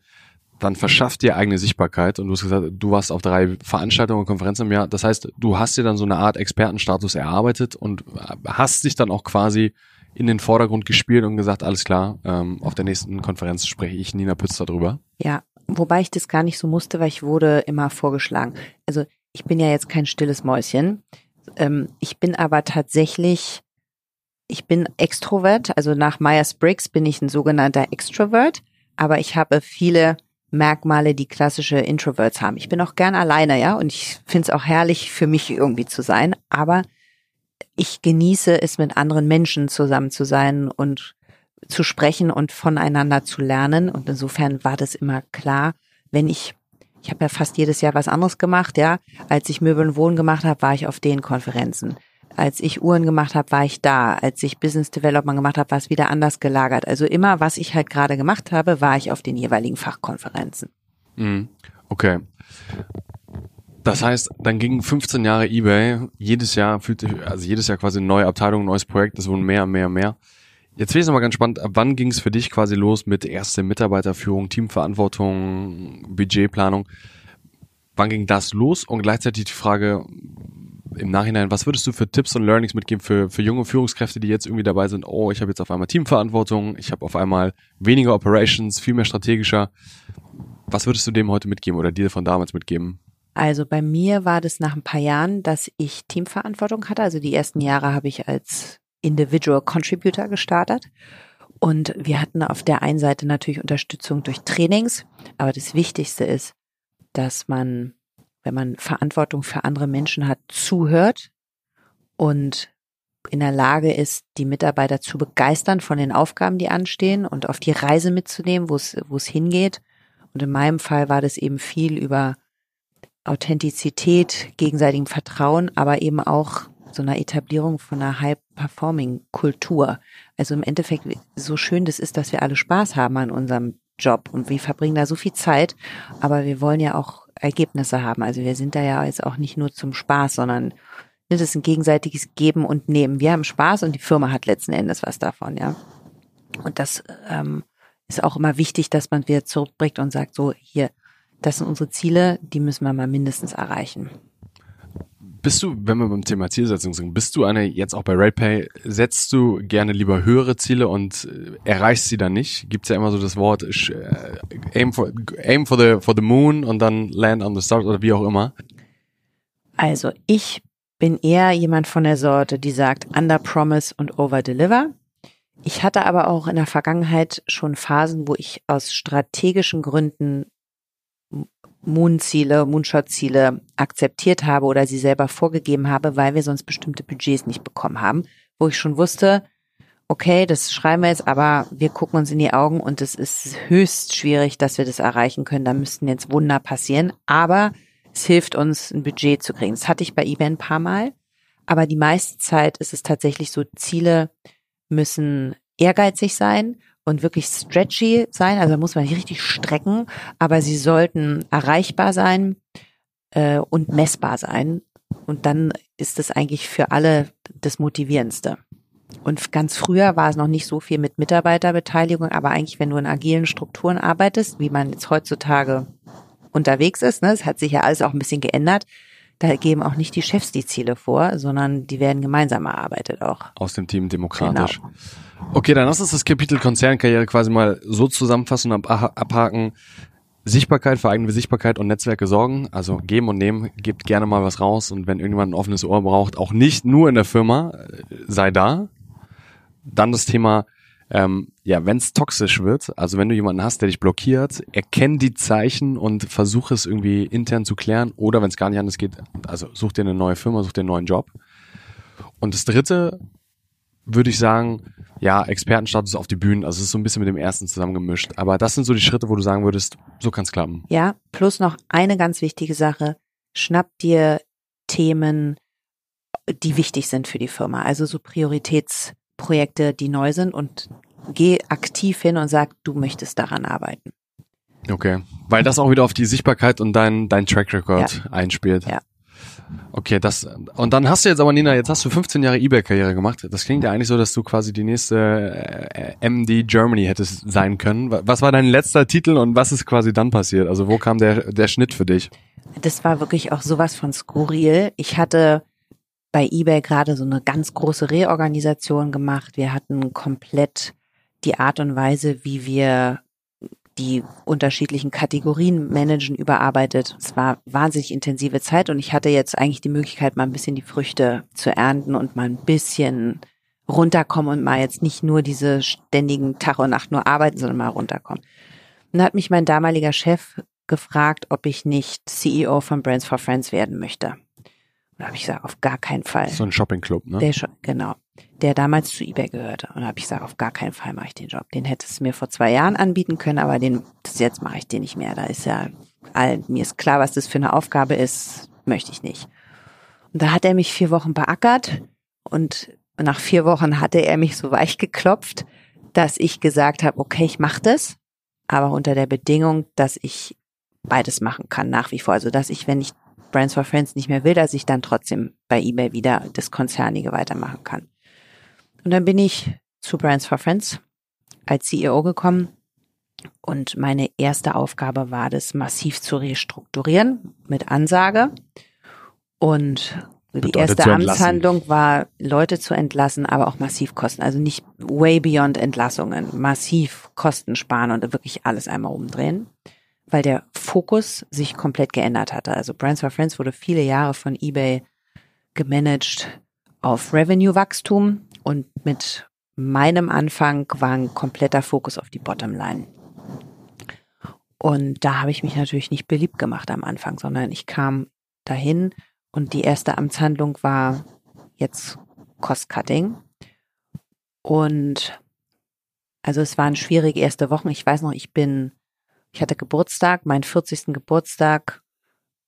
dann verschafft dir eigene Sichtbarkeit und du hast gesagt, du warst auf drei Veranstaltungen und Konferenzen im Jahr. Das heißt, du hast dir dann so eine Art Expertenstatus erarbeitet und hast dich dann auch quasi in den Vordergrund gespielt und gesagt, alles klar, ähm, auf der nächsten Konferenz spreche ich Nina Pütz darüber. Ja, wobei ich das gar nicht so musste, weil ich wurde immer vorgeschlagen. Also ich bin ja jetzt kein stilles Mäuschen. Ähm, ich bin aber tatsächlich, ich bin Extrovert, also nach Myers-Briggs bin ich ein sogenannter Extrovert, aber ich habe viele Merkmale, die klassische Introverts haben. Ich bin auch gern alleine, ja, und ich finde es auch herrlich, für mich irgendwie zu sein, aber ich genieße es, mit anderen Menschen zusammen zu sein und zu sprechen und voneinander zu lernen. Und insofern war das immer klar, wenn ich, ich habe ja fast jedes Jahr was anderes gemacht, ja. Als ich Möbel und Wohnen gemacht habe, war ich auf den Konferenzen. Als ich Uhren gemacht habe, war ich da. Als ich Business Development gemacht habe, war es wieder anders gelagert. Also immer, was ich halt gerade gemacht habe, war ich auf den jeweiligen Fachkonferenzen. Mhm. Okay. Das heißt, dann gingen 15 Jahre eBay, jedes Jahr fühlte, also jedes Jahr quasi eine neue Abteilung, ein neues Projekt, es wurden mehr, mehr, mehr. Jetzt wäre es nochmal ganz spannend, ab wann ging es für dich quasi los mit erste Mitarbeiterführung, Teamverantwortung, Budgetplanung? Wann ging das los? Und gleichzeitig die Frage im Nachhinein, was würdest du für Tipps und Learnings mitgeben für, für junge Führungskräfte, die jetzt irgendwie dabei sind, oh, ich habe jetzt auf einmal Teamverantwortung, ich habe auf einmal weniger Operations, viel mehr strategischer. Was würdest du dem heute mitgeben oder dir von damals mitgeben? Also bei mir war das nach ein paar Jahren, dass ich Teamverantwortung hatte. Also die ersten Jahre habe ich als Individual Contributor gestartet. Und wir hatten auf der einen Seite natürlich Unterstützung durch Trainings, aber das Wichtigste ist, dass man, wenn man Verantwortung für andere Menschen hat, zuhört und in der Lage ist, die Mitarbeiter zu begeistern von den Aufgaben, die anstehen und auf die Reise mitzunehmen, wo es, wo es hingeht. Und in meinem Fall war das eben viel über Authentizität, gegenseitigem Vertrauen, aber eben auch so einer Etablierung von einer High-Performing-Kultur. Also im Endeffekt, so schön das ist, dass wir alle Spaß haben an unserem Job und wir verbringen da so viel Zeit, aber wir wollen ja auch Ergebnisse haben. Also wir sind da ja jetzt auch nicht nur zum Spaß, sondern das ist ein gegenseitiges Geben und Nehmen. Wir haben Spaß und die Firma hat letzten Endes was davon, ja. Und das ähm, ist auch immer wichtig, dass man wieder zurückbringt und sagt, so hier, das sind unsere Ziele, die müssen wir mal mindestens erreichen. Bist du, wenn wir beim Thema Zielsetzung sind, bist du eine, jetzt auch bei RatePay, setzt du gerne lieber höhere Ziele und äh, erreichst sie dann nicht? Gibt's ja immer so das Wort äh, aim, for, aim for, the, for the moon und dann land on the stars oder wie auch immer. Also ich bin eher jemand von der Sorte, die sagt under promise und over deliver. Ich hatte aber auch in der Vergangenheit schon Phasen, wo ich aus strategischen Gründen Moonziele, Moonshot-Ziele akzeptiert habe oder sie selber vorgegeben habe, weil wir sonst bestimmte Budgets nicht bekommen haben, wo ich schon wusste, okay, das schreiben wir jetzt, aber wir gucken uns in die Augen und es ist höchst schwierig, dass wir das erreichen können. Da müssten jetzt Wunder passieren, aber es hilft uns, ein Budget zu kriegen. Das hatte ich bei eBay ein paar Mal, aber die meiste Zeit ist es tatsächlich so, Ziele müssen ehrgeizig sein und wirklich stretchy sein. Also da muss man nicht richtig strecken, aber sie sollten erreichbar sein äh, und messbar sein. Und dann ist es eigentlich für alle das Motivierendste. Und ganz früher war es noch nicht so viel mit Mitarbeiterbeteiligung, aber eigentlich, wenn du in agilen Strukturen arbeitest, wie man jetzt heutzutage unterwegs ist, ne, es hat sich ja alles auch ein bisschen geändert, da geben auch nicht die Chefs die Ziele vor, sondern die werden gemeinsam erarbeitet auch. Aus dem Team demokratisch. Genau. Okay, dann lass uns das Kapitel Konzernkarriere quasi mal so zusammenfassen und abhaken. Sichtbarkeit für eigene Sichtbarkeit und Netzwerke sorgen, also geben und nehmen, gebt gerne mal was raus und wenn irgendjemand ein offenes Ohr braucht, auch nicht nur in der Firma, äh, sei da. Dann das Thema, ähm, ja, wenn es toxisch wird, also wenn du jemanden hast, der dich blockiert, erkenn die Zeichen und versuch es irgendwie intern zu klären oder wenn es gar nicht anders geht, also such dir eine neue Firma, such dir einen neuen Job. Und das dritte, würde ich sagen, ja, Expertenstatus auf die Bühnen. Also es ist so ein bisschen mit dem ersten zusammengemischt. Aber das sind so die Schritte, wo du sagen würdest, so kann es klappen. Ja, plus noch eine ganz wichtige Sache. Schnapp dir Themen, die wichtig sind für die Firma. Also so Prioritäts Projekte, die neu sind und geh aktiv hin und sag, du möchtest daran arbeiten. Okay. Weil das auch wieder auf die Sichtbarkeit und dein, dein Track Record ja. einspielt. Ja. Okay, das und dann hast du jetzt aber Nina, jetzt hast du 15 Jahre eBay-Karriere gemacht. Das klingt ja eigentlich so, dass du quasi die nächste äh, MD Germany hättest sein können. Was war dein letzter Titel und was ist quasi dann passiert? Also wo kam der der Schnitt für dich? Das war wirklich auch sowas von skurril. Ich hatte bei eBay gerade so eine ganz große Reorganisation gemacht. Wir hatten komplett die Art und Weise, wie wir die unterschiedlichen Kategorien managen, überarbeitet. Es war wahnsinnig intensive Zeit und ich hatte jetzt eigentlich die Möglichkeit, mal ein bisschen die Früchte zu ernten und mal ein bisschen runterkommen und mal jetzt nicht nur diese ständigen Tag und Nacht nur arbeiten, sondern mal runterkommen. Und da hat mich mein damaliger Chef gefragt, ob ich nicht CEO von Brands for Friends werden möchte. Und da habe ich gesagt, auf gar keinen Fall. So ein Shopping-Club, ne? Der, genau der damals zu eBay gehörte. Und da habe ich gesagt, auf gar keinen Fall mache ich den Job. Den hättest du mir vor zwei Jahren anbieten können, aber den das jetzt mache ich den nicht mehr. Da ist ja all, mir ist klar, was das für eine Aufgabe ist, möchte ich nicht. Und da hat er mich vier Wochen beackert und nach vier Wochen hatte er mich so weich geklopft, dass ich gesagt habe, okay, ich mache das, aber unter der Bedingung, dass ich beides machen kann nach wie vor. Also dass ich, wenn ich Brands for Friends nicht mehr will, dass ich dann trotzdem bei eBay wieder das Konzernige weitermachen kann. Und dann bin ich zu Brands for Friends als CEO gekommen und meine erste Aufgabe war das massiv zu restrukturieren mit Ansage. Und die erste Amtshandlung war, Leute zu entlassen, aber auch massiv Kosten. Also nicht way beyond Entlassungen, massiv Kosten sparen und wirklich alles einmal umdrehen, weil der Fokus sich komplett geändert hatte. Also Brands for Friends wurde viele Jahre von eBay gemanagt auf Revenue-Wachstum und mit meinem Anfang war ein kompletter Fokus auf die Bottomline. Und da habe ich mich natürlich nicht beliebt gemacht am Anfang, sondern ich kam dahin und die erste Amtshandlung war jetzt Cost-Cutting. Und also es waren schwierige erste Wochen. Ich weiß noch, ich bin, ich hatte Geburtstag, meinen 40. Geburtstag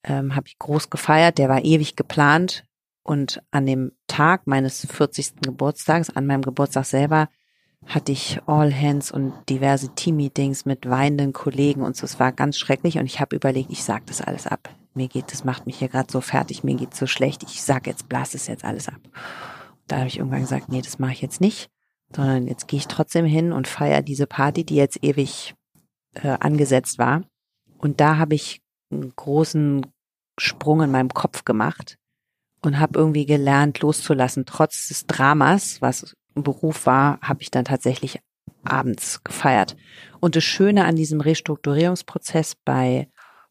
ähm, habe ich groß gefeiert, der war ewig geplant. Und an dem Tag meines 40. Geburtstags, an meinem Geburtstag selber, hatte ich All Hands und diverse Team-Meetings mit weinenden Kollegen und so. Es war ganz schrecklich und ich habe überlegt, ich sag das alles ab. Mir geht, das macht mich hier gerade so fertig, mir geht so schlecht. Ich sag jetzt, blas es jetzt alles ab. Da habe ich irgendwann gesagt, nee, das mache ich jetzt nicht, sondern jetzt gehe ich trotzdem hin und feiere diese Party, die jetzt ewig äh, angesetzt war. Und da habe ich einen großen Sprung in meinem Kopf gemacht und habe irgendwie gelernt, loszulassen. Trotz des Dramas, was ein Beruf war, habe ich dann tatsächlich abends gefeiert. Und das Schöne an diesem Restrukturierungsprozess bei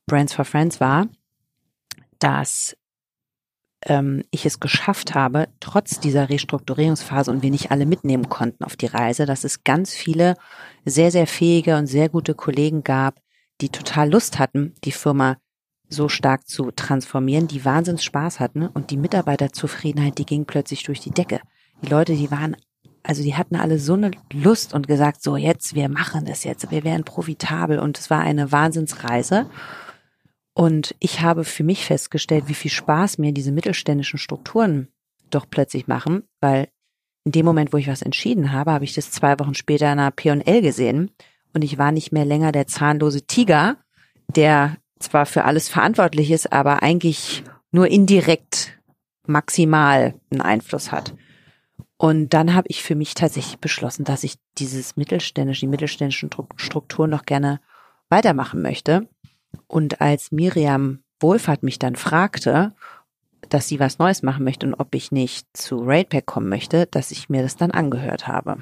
Brands for Friends war, dass ähm, ich es geschafft habe, trotz dieser Restrukturierungsphase und wir nicht alle mitnehmen konnten auf die Reise, dass es ganz viele sehr, sehr fähige und sehr gute Kollegen gab, die total Lust hatten, die Firma so stark zu transformieren, die wahnsinns Spaß hatten und die Mitarbeiterzufriedenheit, die ging plötzlich durch die Decke. Die Leute, die waren, also die hatten alle so eine Lust und gesagt, so jetzt, wir machen das jetzt, wir werden profitabel und es war eine Wahnsinnsreise. Und ich habe für mich festgestellt, wie viel Spaß mir diese mittelständischen Strukturen doch plötzlich machen, weil in dem Moment, wo ich was entschieden habe, habe ich das zwei Wochen später in einer P&L gesehen und ich war nicht mehr länger der zahnlose Tiger, der zwar für alles verantwortlich ist, aber eigentlich nur indirekt maximal einen Einfluss hat. Und dann habe ich für mich tatsächlich beschlossen, dass ich dieses mittelständische, die mittelständischen Strukturen noch gerne weitermachen möchte. Und als Miriam Wohlfahrt mich dann fragte, dass sie was Neues machen möchte und ob ich nicht zu Raidpack kommen möchte, dass ich mir das dann angehört habe.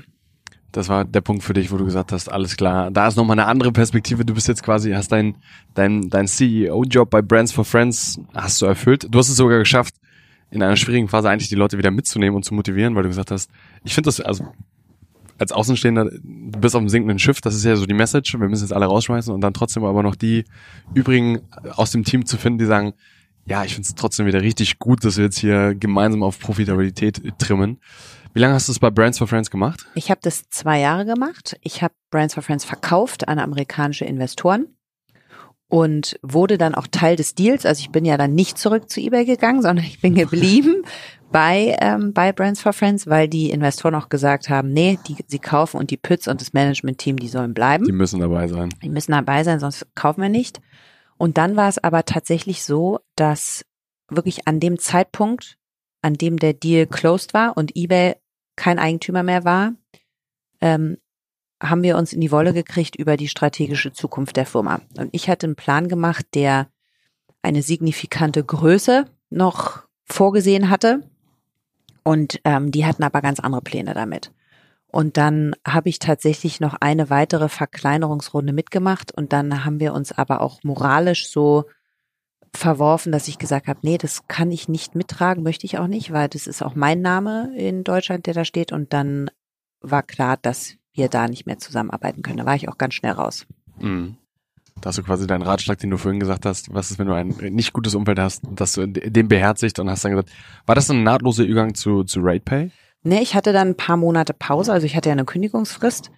Das war der Punkt für dich, wo du gesagt hast, alles klar, da ist nochmal eine andere Perspektive. Du bist jetzt quasi, hast dein, dein, dein CEO-Job bei Brands for Friends, hast du erfüllt. Du hast es sogar geschafft, in einer schwierigen Phase eigentlich die Leute wieder mitzunehmen und zu motivieren, weil du gesagt hast, ich finde das, also als Außenstehender, du bist auf einem sinkenden Schiff, das ist ja so die Message, wir müssen jetzt alle rausschmeißen und dann trotzdem aber noch die übrigen aus dem Team zu finden, die sagen, ja, ich finde es trotzdem wieder richtig gut, dass wir jetzt hier gemeinsam auf Profitabilität trimmen. Wie lange hast du es bei Brands for Friends gemacht? Ich habe das zwei Jahre gemacht. Ich habe Brands for Friends verkauft an amerikanische Investoren und wurde dann auch Teil des Deals. Also ich bin ja dann nicht zurück zu eBay gegangen, sondern ich bin *laughs* geblieben bei, ähm, bei Brands for Friends, weil die Investoren auch gesagt haben, nee, die, sie kaufen und die Pütz und das Management-Team, die sollen bleiben. Die müssen dabei sein. Die müssen dabei sein, sonst kaufen wir nicht. Und dann war es aber tatsächlich so, dass wirklich an dem Zeitpunkt, an dem der Deal closed war und eBay kein Eigentümer mehr war, ähm, haben wir uns in die Wolle gekriegt über die strategische Zukunft der Firma. Und ich hatte einen Plan gemacht, der eine signifikante Größe noch vorgesehen hatte. Und ähm, die hatten aber ganz andere Pläne damit. Und dann habe ich tatsächlich noch eine weitere Verkleinerungsrunde mitgemacht und dann haben wir uns aber auch moralisch so verworfen, dass ich gesagt habe, nee, das kann ich nicht mittragen, möchte ich auch nicht, weil das ist auch mein Name in Deutschland, der da steht. Und dann war klar, dass wir da nicht mehr zusammenarbeiten können. Da war ich auch ganz schnell raus. Mhm. Da hast du quasi deinen Ratschlag, den du vorhin gesagt hast, was ist, wenn du ein nicht gutes Umfeld hast, dass du den beherzigt und hast dann gesagt, war das ein nahtloser Übergang zu, zu RatePay? Nee, ich hatte dann ein paar Monate Pause, also ich hatte ja eine Kündigungsfrist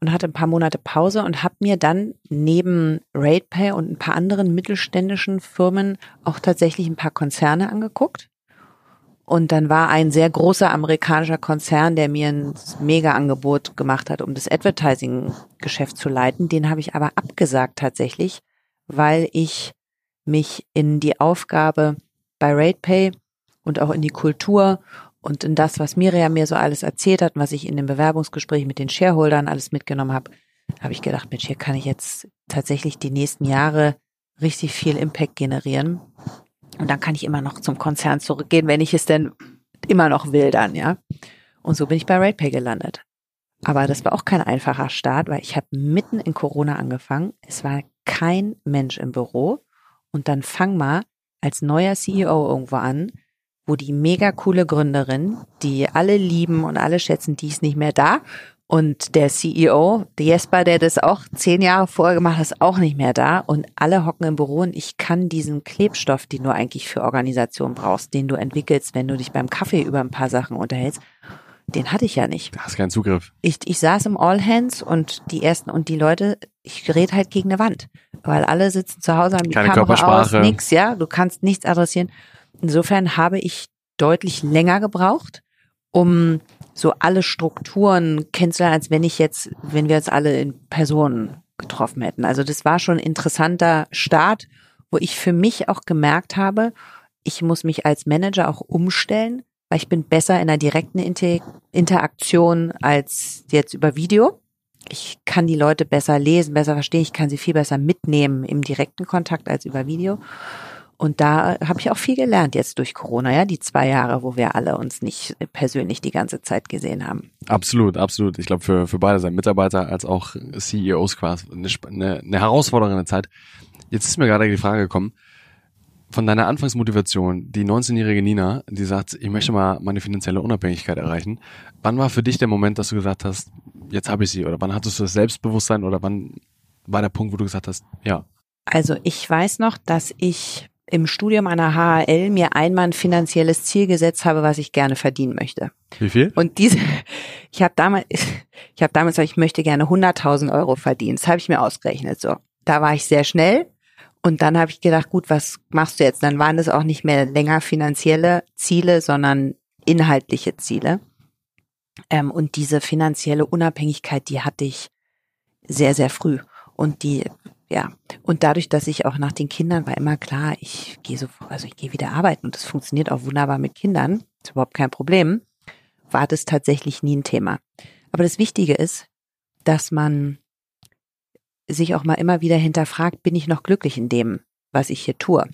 und hatte ein paar Monate Pause und habe mir dann neben RatePay und ein paar anderen mittelständischen Firmen auch tatsächlich ein paar Konzerne angeguckt. Und dann war ein sehr großer amerikanischer Konzern, der mir ein Mega-Angebot gemacht hat, um das Advertising-Geschäft zu leiten. Den habe ich aber abgesagt tatsächlich, weil ich mich in die Aufgabe bei RatePay und auch in die Kultur und in das, was Miriam mir so alles erzählt hat was ich in dem Bewerbungsgespräch mit den Shareholdern alles mitgenommen habe, habe ich gedacht, Mensch, hier kann ich jetzt tatsächlich die nächsten Jahre richtig viel Impact generieren. Und dann kann ich immer noch zum Konzern zurückgehen, wenn ich es denn immer noch will dann, ja. Und so bin ich bei RatePay gelandet. Aber das war auch kein einfacher Start, weil ich habe mitten in Corona angefangen. Es war kein Mensch im Büro. Und dann fang mal als neuer CEO irgendwo an, wo die mega coole Gründerin, die alle lieben und alle schätzen, die ist nicht mehr da. Und der CEO, Jesper, der das auch zehn Jahre vorher gemacht hat, ist auch nicht mehr da. Und alle hocken im Büro und ich kann diesen Klebstoff, den du eigentlich für Organisation brauchst, den du entwickelst, wenn du dich beim Kaffee über ein paar Sachen unterhältst, den hatte ich ja nicht. Da hast keinen Zugriff. Ich, ich saß im All Hands und die ersten und die Leute, ich rede halt gegen eine Wand, weil alle sitzen zu Hause, haben die Keine Kamera aus, Körpersprache. nix, ja, du kannst nichts adressieren. Insofern habe ich deutlich länger gebraucht, um so alle Strukturen kennenzulernen, als wenn ich jetzt, wenn wir uns alle in Personen getroffen hätten. Also das war schon ein interessanter Start, wo ich für mich auch gemerkt habe, ich muss mich als Manager auch umstellen, weil ich bin besser in der direkten Inter Interaktion als jetzt über Video. Ich kann die Leute besser lesen, besser verstehen, ich kann sie viel besser mitnehmen im direkten Kontakt als über Video. Und da habe ich auch viel gelernt jetzt durch Corona, ja, die zwei Jahre, wo wir alle uns nicht persönlich die ganze Zeit gesehen haben. Absolut, absolut. Ich glaube, für, für beide, sein Mitarbeiter als auch CEOs quasi, eine, eine, eine herausfordernde Zeit. Jetzt ist mir gerade die Frage gekommen, von deiner Anfangsmotivation, die 19-jährige Nina, die sagt, ich möchte mal meine finanzielle Unabhängigkeit erreichen. Wann war für dich der Moment, dass du gesagt hast, jetzt habe ich sie? Oder wann hattest du das Selbstbewusstsein? Oder wann war der Punkt, wo du gesagt hast, ja, Also ich weiß noch, dass ich im Studium der HAL mir einmal ein finanzielles Ziel gesetzt habe, was ich gerne verdienen möchte. wie viel? Und diese, ich habe damals, ich habe damals gesagt, ich möchte gerne 100.000 Euro verdienen. Das habe ich mir ausgerechnet. So, da war ich sehr schnell. Und dann habe ich gedacht, gut, was machst du jetzt? Dann waren das auch nicht mehr länger finanzielle Ziele, sondern inhaltliche Ziele. Ähm, und diese finanzielle Unabhängigkeit, die hatte ich sehr, sehr früh. Und die, ja, und dadurch, dass ich auch nach den Kindern war immer klar, ich gehe so, also ich gehe wieder arbeiten und das funktioniert auch wunderbar mit Kindern, ist überhaupt kein Problem, war das tatsächlich nie ein Thema. Aber das Wichtige ist, dass man sich auch mal immer wieder hinterfragt, bin ich noch glücklich in dem, was ich hier tue?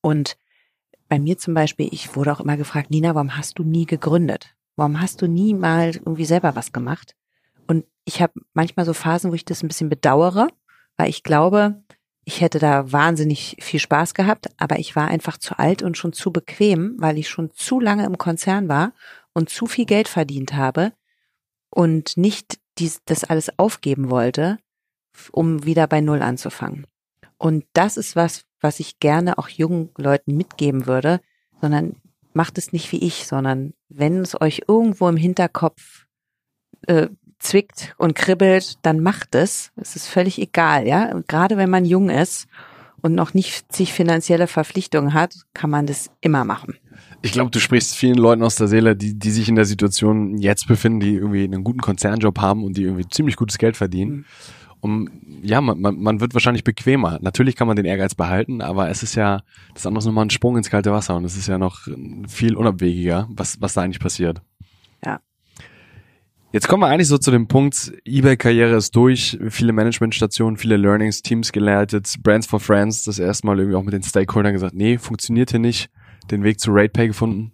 Und bei mir zum Beispiel, ich wurde auch immer gefragt, Nina, warum hast du nie gegründet? Warum hast du nie mal irgendwie selber was gemacht? Und ich habe manchmal so Phasen, wo ich das ein bisschen bedauere, weil ich glaube, ich hätte da wahnsinnig viel Spaß gehabt, aber ich war einfach zu alt und schon zu bequem, weil ich schon zu lange im Konzern war und zu viel Geld verdient habe und nicht dies, das alles aufgeben wollte, um wieder bei Null anzufangen. Und das ist was, was ich gerne auch jungen Leuten mitgeben würde, sondern macht es nicht wie ich, sondern wenn es euch irgendwo im Hinterkopf äh, zwickt und kribbelt, dann macht es. Es ist völlig egal, ja. Und gerade wenn man jung ist und noch nicht sich finanzielle Verpflichtungen hat, kann man das immer machen. Ich glaube, du sprichst vielen Leuten aus der Seele, die, die sich in der Situation jetzt befinden, die irgendwie einen guten Konzernjob haben und die irgendwie ziemlich gutes Geld verdienen. Mhm. Und ja, man, man, man wird wahrscheinlich bequemer. Natürlich kann man den Ehrgeiz behalten, aber es ist ja, das andere ist nochmal ein Sprung ins kalte Wasser und es ist ja noch viel unabwegiger, was, was da eigentlich passiert. Ja. Jetzt kommen wir eigentlich so zu dem Punkt, eBay-Karriere ist durch, viele Managementstationen, viele Learnings, Teams geleitet, Brands for Friends, das erste Mal irgendwie auch mit den Stakeholdern gesagt, nee, funktioniert hier nicht, den Weg zu RatePay gefunden.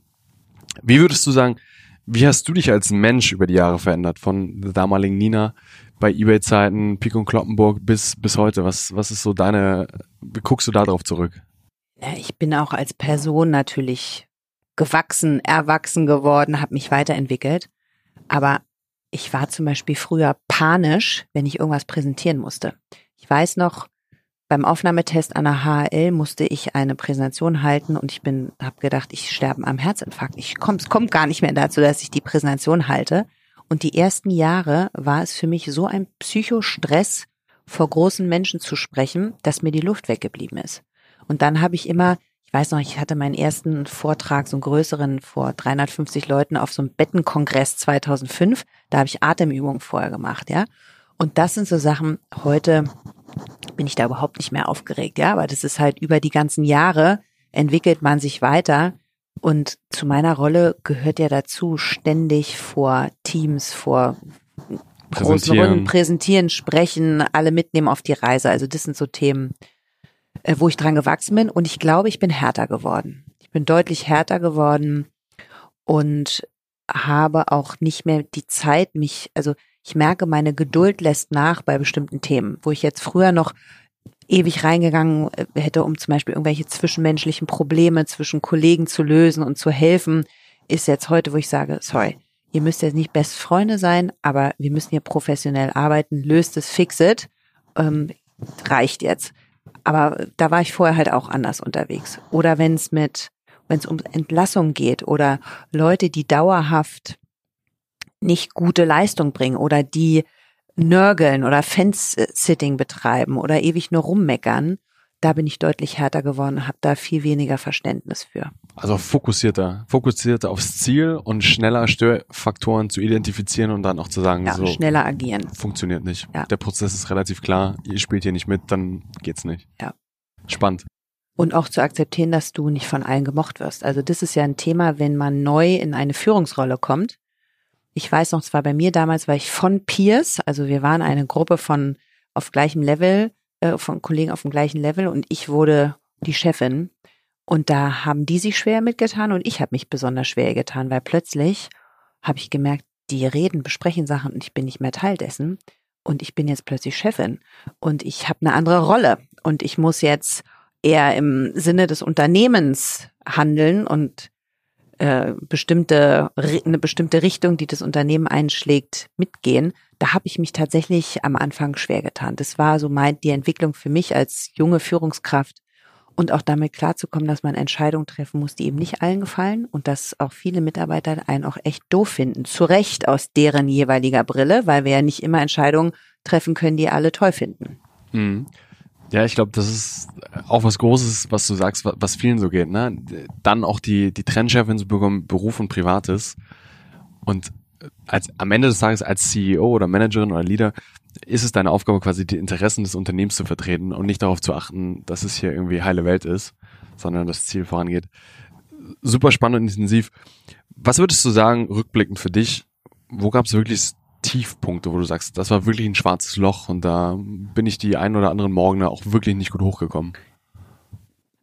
Wie würdest du sagen, wie hast du dich als Mensch über die Jahre verändert? Von der damaligen Nina bei eBay-Zeiten, Pico und Kloppenburg bis, bis heute? Was, was ist so deine, wie guckst du da drauf zurück? Ich bin auch als Person natürlich gewachsen, erwachsen geworden, habe mich weiterentwickelt. Aber ich war zum Beispiel früher panisch, wenn ich irgendwas präsentieren musste. Ich weiß noch, beim Aufnahmetest an der HL musste ich eine Präsentation halten und ich bin, habe gedacht, ich sterbe am Herzinfarkt. Ich komm, es kommt gar nicht mehr dazu, dass ich die Präsentation halte. Und die ersten Jahre war es für mich so ein Psychostress, vor großen Menschen zu sprechen, dass mir die Luft weggeblieben ist. Und dann habe ich immer, ich weiß noch, ich hatte meinen ersten Vortrag, so einen größeren, vor 350 Leuten auf so einem Bettenkongress 2005. Da habe ich Atemübungen vorher gemacht, ja. Und das sind so Sachen, heute bin ich da überhaupt nicht mehr aufgeregt, ja, aber das ist halt über die ganzen Jahre entwickelt man sich weiter und zu meiner Rolle gehört ja dazu, ständig vor Teams, vor großen Runden präsentieren, sprechen, alle mitnehmen auf die Reise. Also das sind so Themen, äh, wo ich dran gewachsen bin. Und ich glaube, ich bin härter geworden. Ich bin deutlich härter geworden und habe auch nicht mehr die Zeit, mich, also ich merke, meine Geduld lässt nach bei bestimmten Themen, wo ich jetzt früher noch ewig reingegangen äh, hätte, um zum Beispiel irgendwelche zwischenmenschlichen Probleme zwischen Kollegen zu lösen und zu helfen, ist jetzt heute, wo ich sage, sorry, ihr müsst jetzt nicht Best Freunde sein, aber wir müssen hier professionell arbeiten, löst es, fix it, ähm, reicht jetzt. Aber da war ich vorher halt auch anders unterwegs. Oder wenn es mit, wenn es um Entlassung geht oder Leute, die dauerhaft nicht gute Leistung bringen oder die nörgeln oder Fence-Sitting betreiben oder ewig nur rummeckern, da bin ich deutlich härter geworden, habe da viel weniger Verständnis für. Also fokussierter, fokussierter aufs Ziel und schneller Störfaktoren zu identifizieren und dann auch zu sagen, ja, so schneller agieren. Funktioniert nicht. Ja. Der Prozess ist relativ klar, ihr spielt hier nicht mit, dann geht's nicht. Ja. Spannend. Und auch zu akzeptieren, dass du nicht von allen gemocht wirst. Also das ist ja ein Thema, wenn man neu in eine Führungsrolle kommt, ich weiß noch, zwar bei mir damals war ich von Peers, also wir waren eine Gruppe von auf gleichem Level, äh, von Kollegen auf dem gleichen Level und ich wurde die Chefin. Und da haben die sich schwer mitgetan und ich habe mich besonders schwer getan, weil plötzlich habe ich gemerkt, die reden, besprechen Sachen und ich bin nicht mehr Teil dessen. Und ich bin jetzt plötzlich Chefin und ich habe eine andere Rolle und ich muss jetzt eher im Sinne des Unternehmens handeln und äh, bestimmte eine bestimmte Richtung, die das Unternehmen einschlägt, mitgehen. Da habe ich mich tatsächlich am Anfang schwer getan. Das war so mein die Entwicklung für mich als junge Führungskraft und auch damit klarzukommen, dass man Entscheidungen treffen muss, die eben nicht allen gefallen und dass auch viele Mitarbeiter einen auch echt doof finden. Zu Recht aus deren jeweiliger Brille, weil wir ja nicht immer Entscheidungen treffen können, die alle toll finden. Mhm. Ja, ich glaube, das ist auch was Großes, was du sagst, was vielen so geht. Ne? Dann auch die, die Trennschärfe zu bekommen, Beruf und Privates. Und als, am Ende des Tages als CEO oder Managerin oder Leader ist es deine Aufgabe, quasi die Interessen des Unternehmens zu vertreten und nicht darauf zu achten, dass es hier irgendwie heile Welt ist, sondern das Ziel vorangeht. Super spannend und intensiv. Was würdest du sagen, rückblickend für dich, wo gab es wirklich Tiefpunkte, wo du sagst, das war wirklich ein schwarzes Loch und da bin ich die ein oder anderen Morgen auch wirklich nicht gut hochgekommen?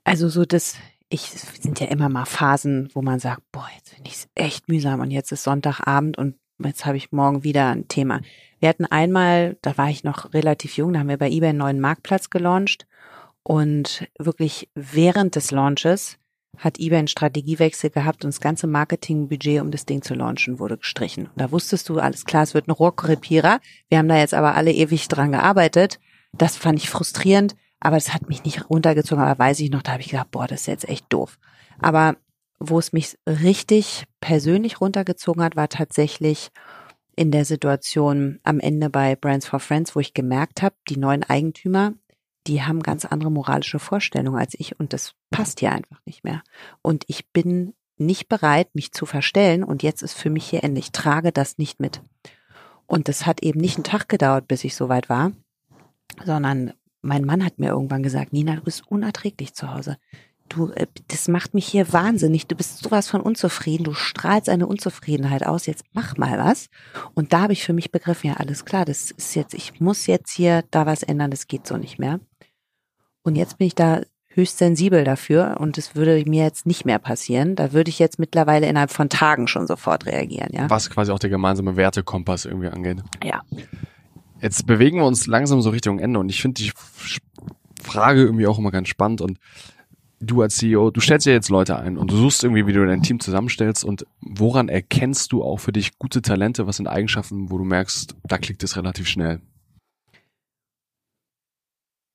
Also so das, ich sind ja immer mal Phasen, wo man sagt, boah, jetzt finde ich es echt mühsam und jetzt ist Sonntagabend und jetzt habe ich morgen wieder ein Thema. Wir hatten einmal, da war ich noch relativ jung, da haben wir bei eBay einen neuen Marktplatz gelauncht und wirklich während des Launches hat eBay einen Strategiewechsel gehabt und das ganze Marketingbudget, um das Ding zu launchen, wurde gestrichen. Und da wusstest du, alles klar, es wird ein Rohrkrepierer. Wir haben da jetzt aber alle ewig dran gearbeitet. Das fand ich frustrierend, aber es hat mich nicht runtergezogen. Aber weiß ich noch, da habe ich gedacht, boah, das ist jetzt echt doof. Aber wo es mich richtig persönlich runtergezogen hat, war tatsächlich in der Situation am Ende bei Brands for Friends, wo ich gemerkt habe, die neuen Eigentümer die haben ganz andere moralische Vorstellungen als ich und das passt hier einfach nicht mehr. Und ich bin nicht bereit, mich zu verstellen und jetzt ist für mich hier Ende. Ich trage das nicht mit. Und das hat eben nicht einen Tag gedauert, bis ich soweit war, sondern mein Mann hat mir irgendwann gesagt, Nina, du bist unerträglich zu Hause. Du, äh, das macht mich hier wahnsinnig. Du bist sowas von unzufrieden. Du strahlst eine Unzufriedenheit aus. Jetzt mach mal was. Und da habe ich für mich begriffen, ja, alles klar, das ist jetzt, ich muss jetzt hier da was ändern. Das geht so nicht mehr. Und jetzt bin ich da höchst sensibel dafür und es würde mir jetzt nicht mehr passieren. Da würde ich jetzt mittlerweile innerhalb von Tagen schon sofort reagieren, ja. Was quasi auch der gemeinsame Wertekompass irgendwie angeht. Ja. Jetzt bewegen wir uns langsam so Richtung Ende und ich finde die Frage irgendwie auch immer ganz spannend und du als CEO, du stellst ja jetzt Leute ein und du suchst irgendwie, wie du dein Team zusammenstellst und woran erkennst du auch für dich gute Talente? Was sind Eigenschaften, wo du merkst, da klickt es relativ schnell?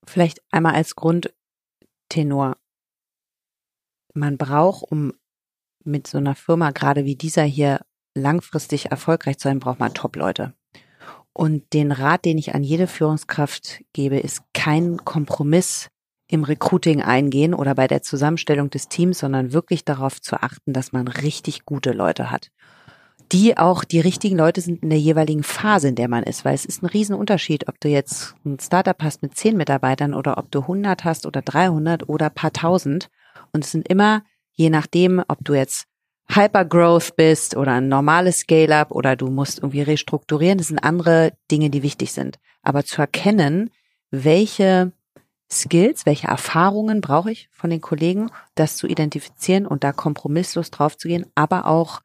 Vielleicht einmal als Grundtenor. Man braucht, um mit so einer Firma gerade wie dieser hier langfristig erfolgreich zu sein, braucht man Top-Leute. Und den Rat, den ich an jede Führungskraft gebe, ist kein Kompromiss im Recruiting eingehen oder bei der Zusammenstellung des Teams, sondern wirklich darauf zu achten, dass man richtig gute Leute hat. Die auch die richtigen Leute sind in der jeweiligen Phase, in der man ist, weil es ist ein Riesenunterschied, ob du jetzt ein Startup hast mit zehn Mitarbeitern oder ob du 100 hast oder 300 oder paar tausend. Und es sind immer, je nachdem, ob du jetzt Hypergrowth bist oder ein normales Scale-up oder du musst irgendwie restrukturieren, das sind andere Dinge, die wichtig sind. Aber zu erkennen, welche Skills, welche Erfahrungen brauche ich von den Kollegen, das zu identifizieren und da kompromisslos drauf zu gehen, aber auch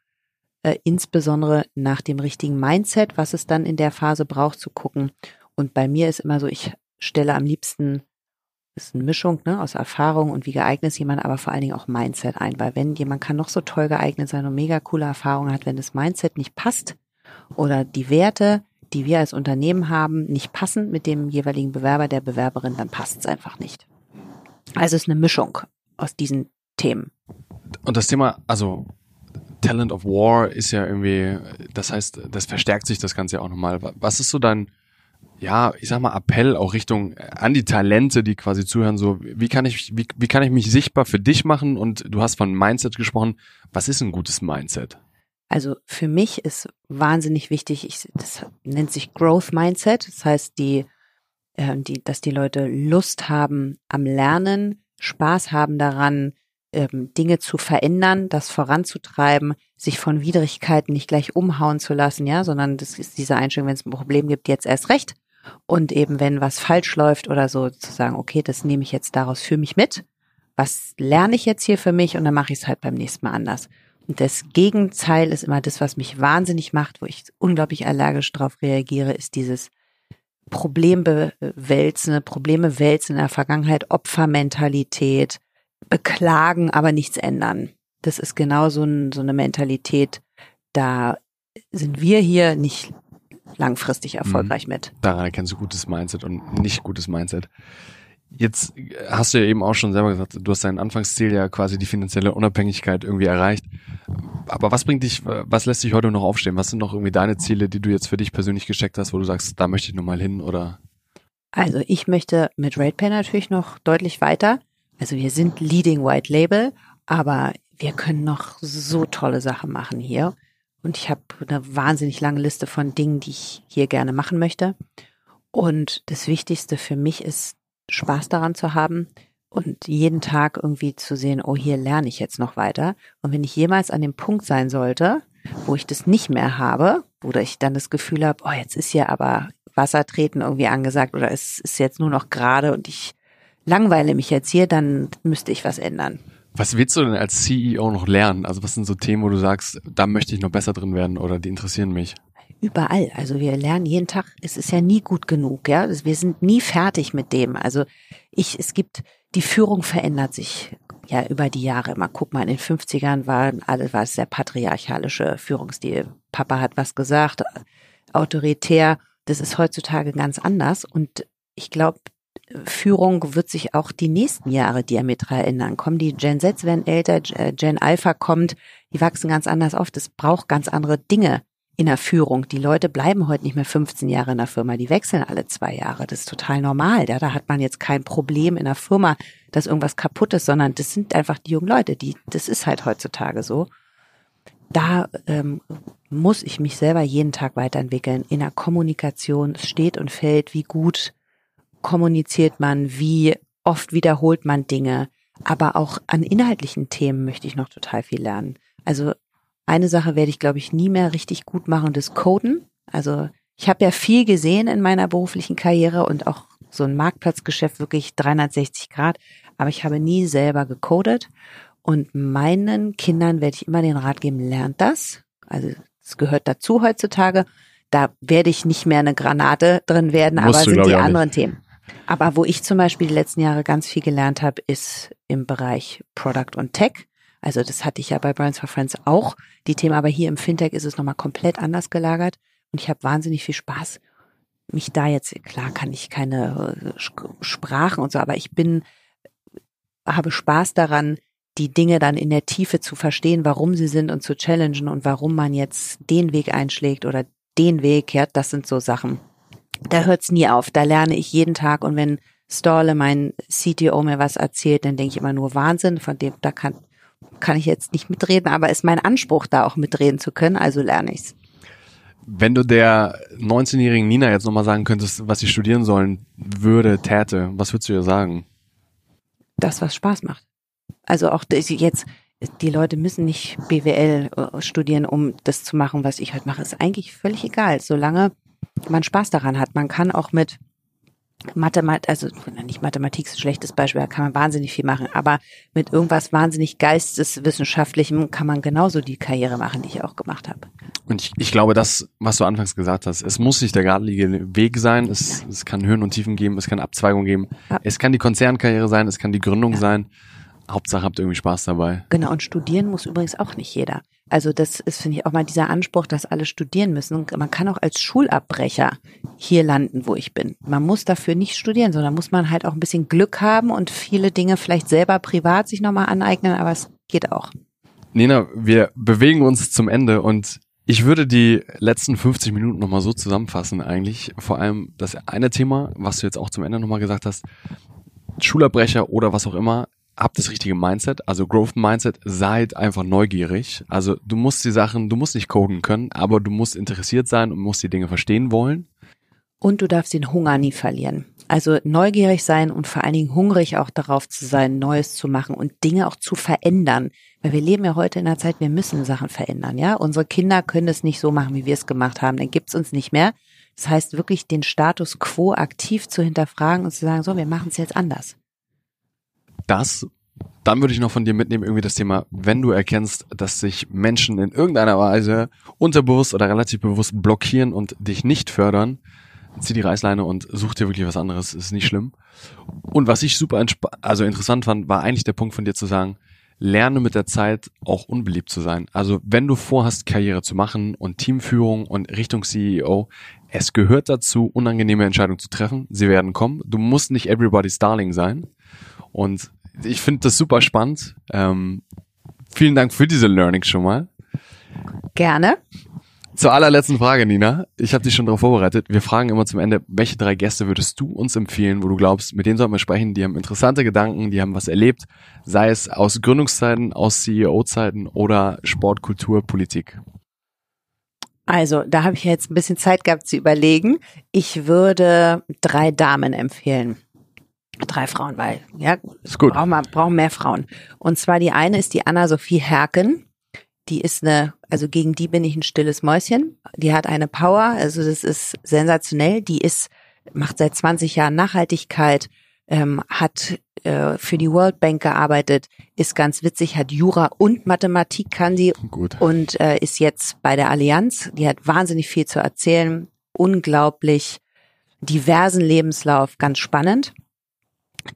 äh, insbesondere nach dem richtigen Mindset, was es dann in der Phase braucht, zu gucken. Und bei mir ist immer so, ich stelle am liebsten ist eine Mischung ne, aus Erfahrung und wie geeignet ist jemand, aber vor allen Dingen auch Mindset ein. Weil wenn jemand kann noch so toll geeignet sein und mega coole Erfahrungen hat, wenn das Mindset nicht passt oder die Werte, die wir als Unternehmen haben, nicht passen mit dem jeweiligen Bewerber, der Bewerberin, dann passt es einfach nicht. Also es ist eine Mischung aus diesen Themen. Und das Thema, also Talent of War ist ja irgendwie, das heißt, das verstärkt sich das Ganze ja auch nochmal. Was ist so dein, ja, ich sag mal, Appell auch Richtung äh, an die Talente, die quasi zuhören, so, wie kann ich, wie, wie kann ich mich sichtbar für dich machen? Und du hast von Mindset gesprochen. Was ist ein gutes Mindset? Also für mich ist wahnsinnig wichtig, ich, das nennt sich Growth Mindset. Das heißt, die, äh, die, dass die Leute Lust haben am Lernen, Spaß haben daran, ähm, Dinge zu verändern, das voranzutreiben, sich von Widrigkeiten nicht gleich umhauen zu lassen, ja, sondern das ist diese Einstellung, wenn es ein Problem gibt, jetzt erst recht. Und eben, wenn was falsch läuft oder so, zu sagen, okay, das nehme ich jetzt daraus für mich mit. Was lerne ich jetzt hier für mich? Und dann mache ich es halt beim nächsten Mal anders. Und das Gegenteil ist immer das, was mich wahnsinnig macht, wo ich unglaublich allergisch darauf reagiere, ist dieses Problembewälzen, Probleme wälzen in der Vergangenheit, Opfermentalität, beklagen, aber nichts ändern. Das ist genau so, ein, so eine Mentalität, da sind wir hier nicht langfristig mhm. erfolgreich mit. Daran erkennst du gutes Mindset und nicht gutes Mindset. Jetzt hast du ja eben auch schon selber gesagt, du hast dein Anfangsziel ja quasi die finanzielle Unabhängigkeit irgendwie erreicht. Aber was bringt dich, was lässt dich heute noch aufstehen? Was sind noch irgendwie deine Ziele, die du jetzt für dich persönlich gesteckt hast, wo du sagst, da möchte ich nochmal hin oder? Also ich möchte mit RatePay natürlich noch deutlich weiter. Also wir sind Leading White Label, aber wir können noch so tolle Sachen machen hier. Und ich habe eine wahnsinnig lange Liste von Dingen, die ich hier gerne machen möchte. Und das Wichtigste für mich ist, Spaß daran zu haben und jeden Tag irgendwie zu sehen, oh, hier lerne ich jetzt noch weiter. Und wenn ich jemals an dem Punkt sein sollte, wo ich das nicht mehr habe, oder ich dann das Gefühl habe, oh, jetzt ist hier aber Wassertreten irgendwie angesagt oder es ist jetzt nur noch gerade und ich langweile mich jetzt hier, dann müsste ich was ändern. Was willst du denn als CEO noch lernen? Also was sind so Themen, wo du sagst, da möchte ich noch besser drin werden oder die interessieren mich? Überall. Also wir lernen jeden Tag. Es ist ja nie gut genug, ja. Wir sind nie fertig mit dem. Also ich, es gibt, die Führung verändert sich ja über die Jahre. Mal guck mal, in den 50ern waren alle, war es sehr patriarchalische Führungsstil. Papa hat was gesagt, autoritär. Das ist heutzutage ganz anders. Und ich glaube, Führung wird sich auch die nächsten Jahre diametral ändern. Kommen die Gen Z werden älter, Gen Alpha kommt, die wachsen ganz anders auf. Das braucht ganz andere Dinge in der Führung. Die Leute bleiben heute nicht mehr 15 Jahre in der Firma, die wechseln alle zwei Jahre. Das ist total normal. Ja, da hat man jetzt kein Problem in der Firma, dass irgendwas kaputt ist, sondern das sind einfach die jungen Leute, die, das ist halt heutzutage so. Da ähm, muss ich mich selber jeden Tag weiterentwickeln. In der Kommunikation es steht und fällt, wie gut kommuniziert man, wie oft wiederholt man Dinge. Aber auch an inhaltlichen Themen möchte ich noch total viel lernen. Also eine Sache werde ich, glaube ich, nie mehr richtig gut machen, das Coden. Also ich habe ja viel gesehen in meiner beruflichen Karriere und auch so ein Marktplatzgeschäft wirklich 360 Grad, aber ich habe nie selber gecodet. Und meinen Kindern werde ich immer den Rat geben, lernt das. Also es gehört dazu heutzutage. Da werde ich nicht mehr eine Granate drin werden, Musst aber du, sind die anderen Themen. Aber wo ich zum Beispiel die letzten Jahre ganz viel gelernt habe, ist im Bereich Product und Tech. Also das hatte ich ja bei Brands for Friends auch. Die Themen, aber hier im Fintech ist es nochmal komplett anders gelagert. Und ich habe wahnsinnig viel Spaß, mich da jetzt, klar kann ich keine äh, Sprachen und so, aber ich bin, habe Spaß daran, die Dinge dann in der Tiefe zu verstehen, warum sie sind und zu challengen und warum man jetzt den Weg einschlägt oder den Weg, ja, das sind so Sachen. Da hört's nie auf, da lerne ich jeden Tag und wenn Storle, mein CTO, mir was erzählt, dann denke ich immer nur Wahnsinn, von dem, da kann, kann ich jetzt nicht mitreden, aber ist mein Anspruch, da auch mitreden zu können, also lerne ich's. Wenn du der 19-jährigen Nina jetzt nochmal sagen könntest, was sie studieren sollen würde, täte, was würdest du ihr sagen? Das, was Spaß macht. Also auch jetzt, die Leute müssen nicht BWL äh, studieren, um das zu machen, was ich heute mache. Ist eigentlich völlig egal, solange man Spaß daran hat. Man kann auch mit Mathematik, also nicht Mathematik ist ein schlechtes Beispiel, da kann man wahnsinnig viel machen, aber mit irgendwas wahnsinnig geisteswissenschaftlichem kann man genauso die Karriere machen, die ich auch gemacht habe. Und ich, ich glaube, das, was du anfangs gesagt hast, es muss nicht der geradlinige Weg sein. Es, es kann Höhen und Tiefen geben, es kann Abzweigungen geben. Ja. Es kann die Konzernkarriere sein, es kann die Gründung Ja. sein. Hauptsache habt irgendwie Spaß dabei. Genau, und studieren muss übrigens auch nicht jeder. Also das ist, finde ich, auch mal dieser Anspruch, dass alle studieren müssen. Und Man kann auch als Schulabbrecher hier landen, wo ich bin. Man muss dafür nicht studieren, sondern muss man halt auch ein bisschen Glück haben und viele Dinge vielleicht selber privat sich nochmal aneignen, aber es geht auch. Nina, wir bewegen uns zum Ende und ich würde die letzten 50 Minuten nochmal so zusammenfassen eigentlich. Vor allem das eine Thema, was du jetzt auch zum Ende nochmal gesagt hast, Schulabbrecher oder was auch immer, habt das richtige Mindset, also Growth Mindset, seid einfach neugierig. Also du musst die Sachen, du musst nicht coden können, aber du musst interessiert sein und musst die Dinge verstehen wollen. Und du darfst den Hunger nie verlieren. Also neugierig sein und vor allen Dingen hungrig auch darauf zu sein, Neues zu machen und Dinge auch zu verändern. Weil wir leben ja heute in einer Zeit, wir müssen Sachen verändern, ja. Unsere Kinder können es nicht so machen, wie wir es gemacht haben. Dann gibt's uns nicht mehr. Das heißt, wirklich den Status quo aktiv zu hinterfragen und zu sagen, so, wir machen es jetzt anders. Das, dann würde ich noch von dir mitnehmen, irgendwie das Thema, wenn du erkennst, dass sich Menschen in irgendeiner Weise unterbewusst oder relativ bewusst blockieren und dich nicht fördern, zieh die Reißleine und such dir wirklich was anderes, ist nicht schlimm. Und was ich super also interessant fand, war eigentlich der Punkt von dir zu sagen, lerne mit der Zeit auch unbeliebt zu sein. Also wenn du vorhast, Karriere zu machen und Teamführung und Richtung CEO, es gehört dazu, unangenehme Entscheidungen zu treffen. Sie werden kommen. Du musst nicht everybody's darling sein. Und ich finde das super spannend. Ähm, vielen Dank für diese Learnings schon mal. Gerne. Zur allerletzten Frage, Nina. Ich habe dich schon darauf vorbereitet. Wir fragen immer zum Ende, welche drei Gäste würdest du uns empfehlen, wo du glaubst, mit denen sollten wir sprechen, die haben interessante Gedanken, die haben was erlebt, sei es aus Gründungszeiten, aus CEO-Zeiten oder Sport, Kultur, Politik. Also, da habe ich jetzt ein bisschen Zeit gehabt zu überlegen. Ich würde drei Damen empfehlen. Drei Frauen, weil, ja, Ist gut. brauchen wir brauchen mehr Frauen. Und zwar die eine ist die Anna-Sophie Herken. Die ist eine, also gegen die bin ich ein stilles Mäuschen. Die hat eine Power, also das ist sensationell. Die ist, macht seit 20 Jahren Nachhaltigkeit, ähm, hat äh, für die World Bank gearbeitet, ist ganz witzig, hat Jura und Mathematik kann sie Gut. und äh, ist jetzt bei der Allianz. Die hat wahnsinnig viel zu erzählen, unglaublich diversen Lebenslauf, ganz spannend.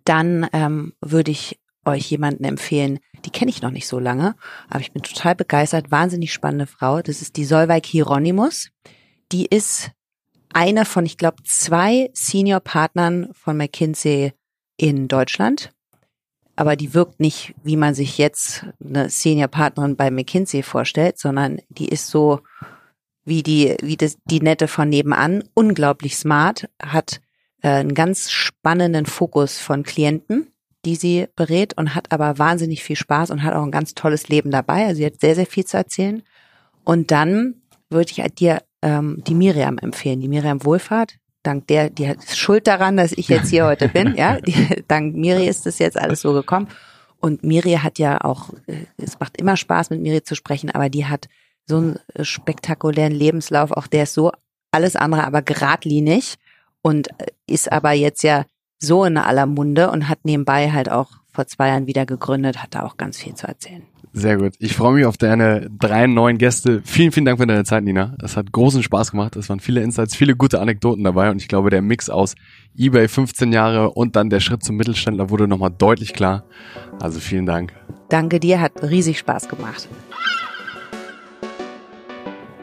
Dann ähm, würde ich euch jemanden empfehlen, die kenne ich noch nicht so lange, aber ich bin total begeistert, wahnsinnig spannende Frau. Das ist die Solveig Hieronymus. Die ist eine von, ich glaube, zwei Senior-Partnern von McKinsey in Deutschland. Aber die wirkt nicht, wie man sich jetzt eine Senior-Partnerin bei McKinsey vorstellt, sondern die ist so wie die, wie das, die Nette von nebenan, unglaublich smart, hat äh, einen ganz spannenden Fokus von Klienten, die sie berät und hat aber wahnsinnig viel Spaß und hat auch ein ganz tolles Leben dabei. Also sie hat sehr, sehr viel zu erzählen. Und dann würde ich dir ähm, die Miriam empfehlen, die Miriam Wohlfahrt. Dank der, die hat Schuld daran, dass ich jetzt hier heute bin. Ja, die, dank Miri ist das jetzt alles so gekommen. Und Miri hat ja auch, äh, es macht immer Spaß, mit Miri zu sprechen, aber die hat so einen spektakulären Lebenslauf. Auch der ist so alles andere, aber geradlinig und äh, ist aber jetzt ja so in aller Munde und hat nebenbei halt auch vor zwei Jahren wieder gegründet, hat da auch ganz viel zu erzählen. Sehr gut. Ich freue mich auf deine drei neuen Gäste. Vielen, vielen Dank für deine Zeit, Nina. Es hat großen Spaß gemacht. Es waren viele Insights, viele gute Anekdoten dabei und ich glaube, der Mix aus eBay 15 Jahre und dann der Schritt zum Mittelständler wurde nochmal deutlich klar. Also vielen Dank. Danke dir, hat riesig Spaß gemacht.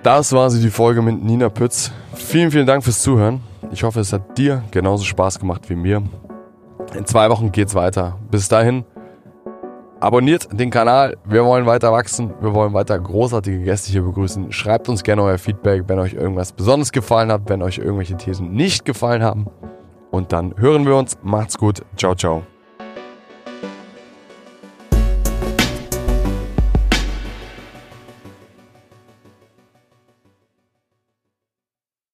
Das war sie, die Folge mit Nina Pütz. Vielen, vielen Dank fürs Zuhören. Ich hoffe, es hat dir genauso Spaß gemacht wie mir. In zwei Wochen geht's weiter. Bis dahin, abonniert den Kanal. Wir wollen weiter wachsen. Wir wollen weiter großartige Gäste hier begrüßen. Schreibt uns gerne euer Feedback, wenn euch irgendwas besonders gefallen hat, wenn euch irgendwelche Thesen nicht gefallen haben. Und dann hören wir uns. Macht's gut. Ciao, ciao.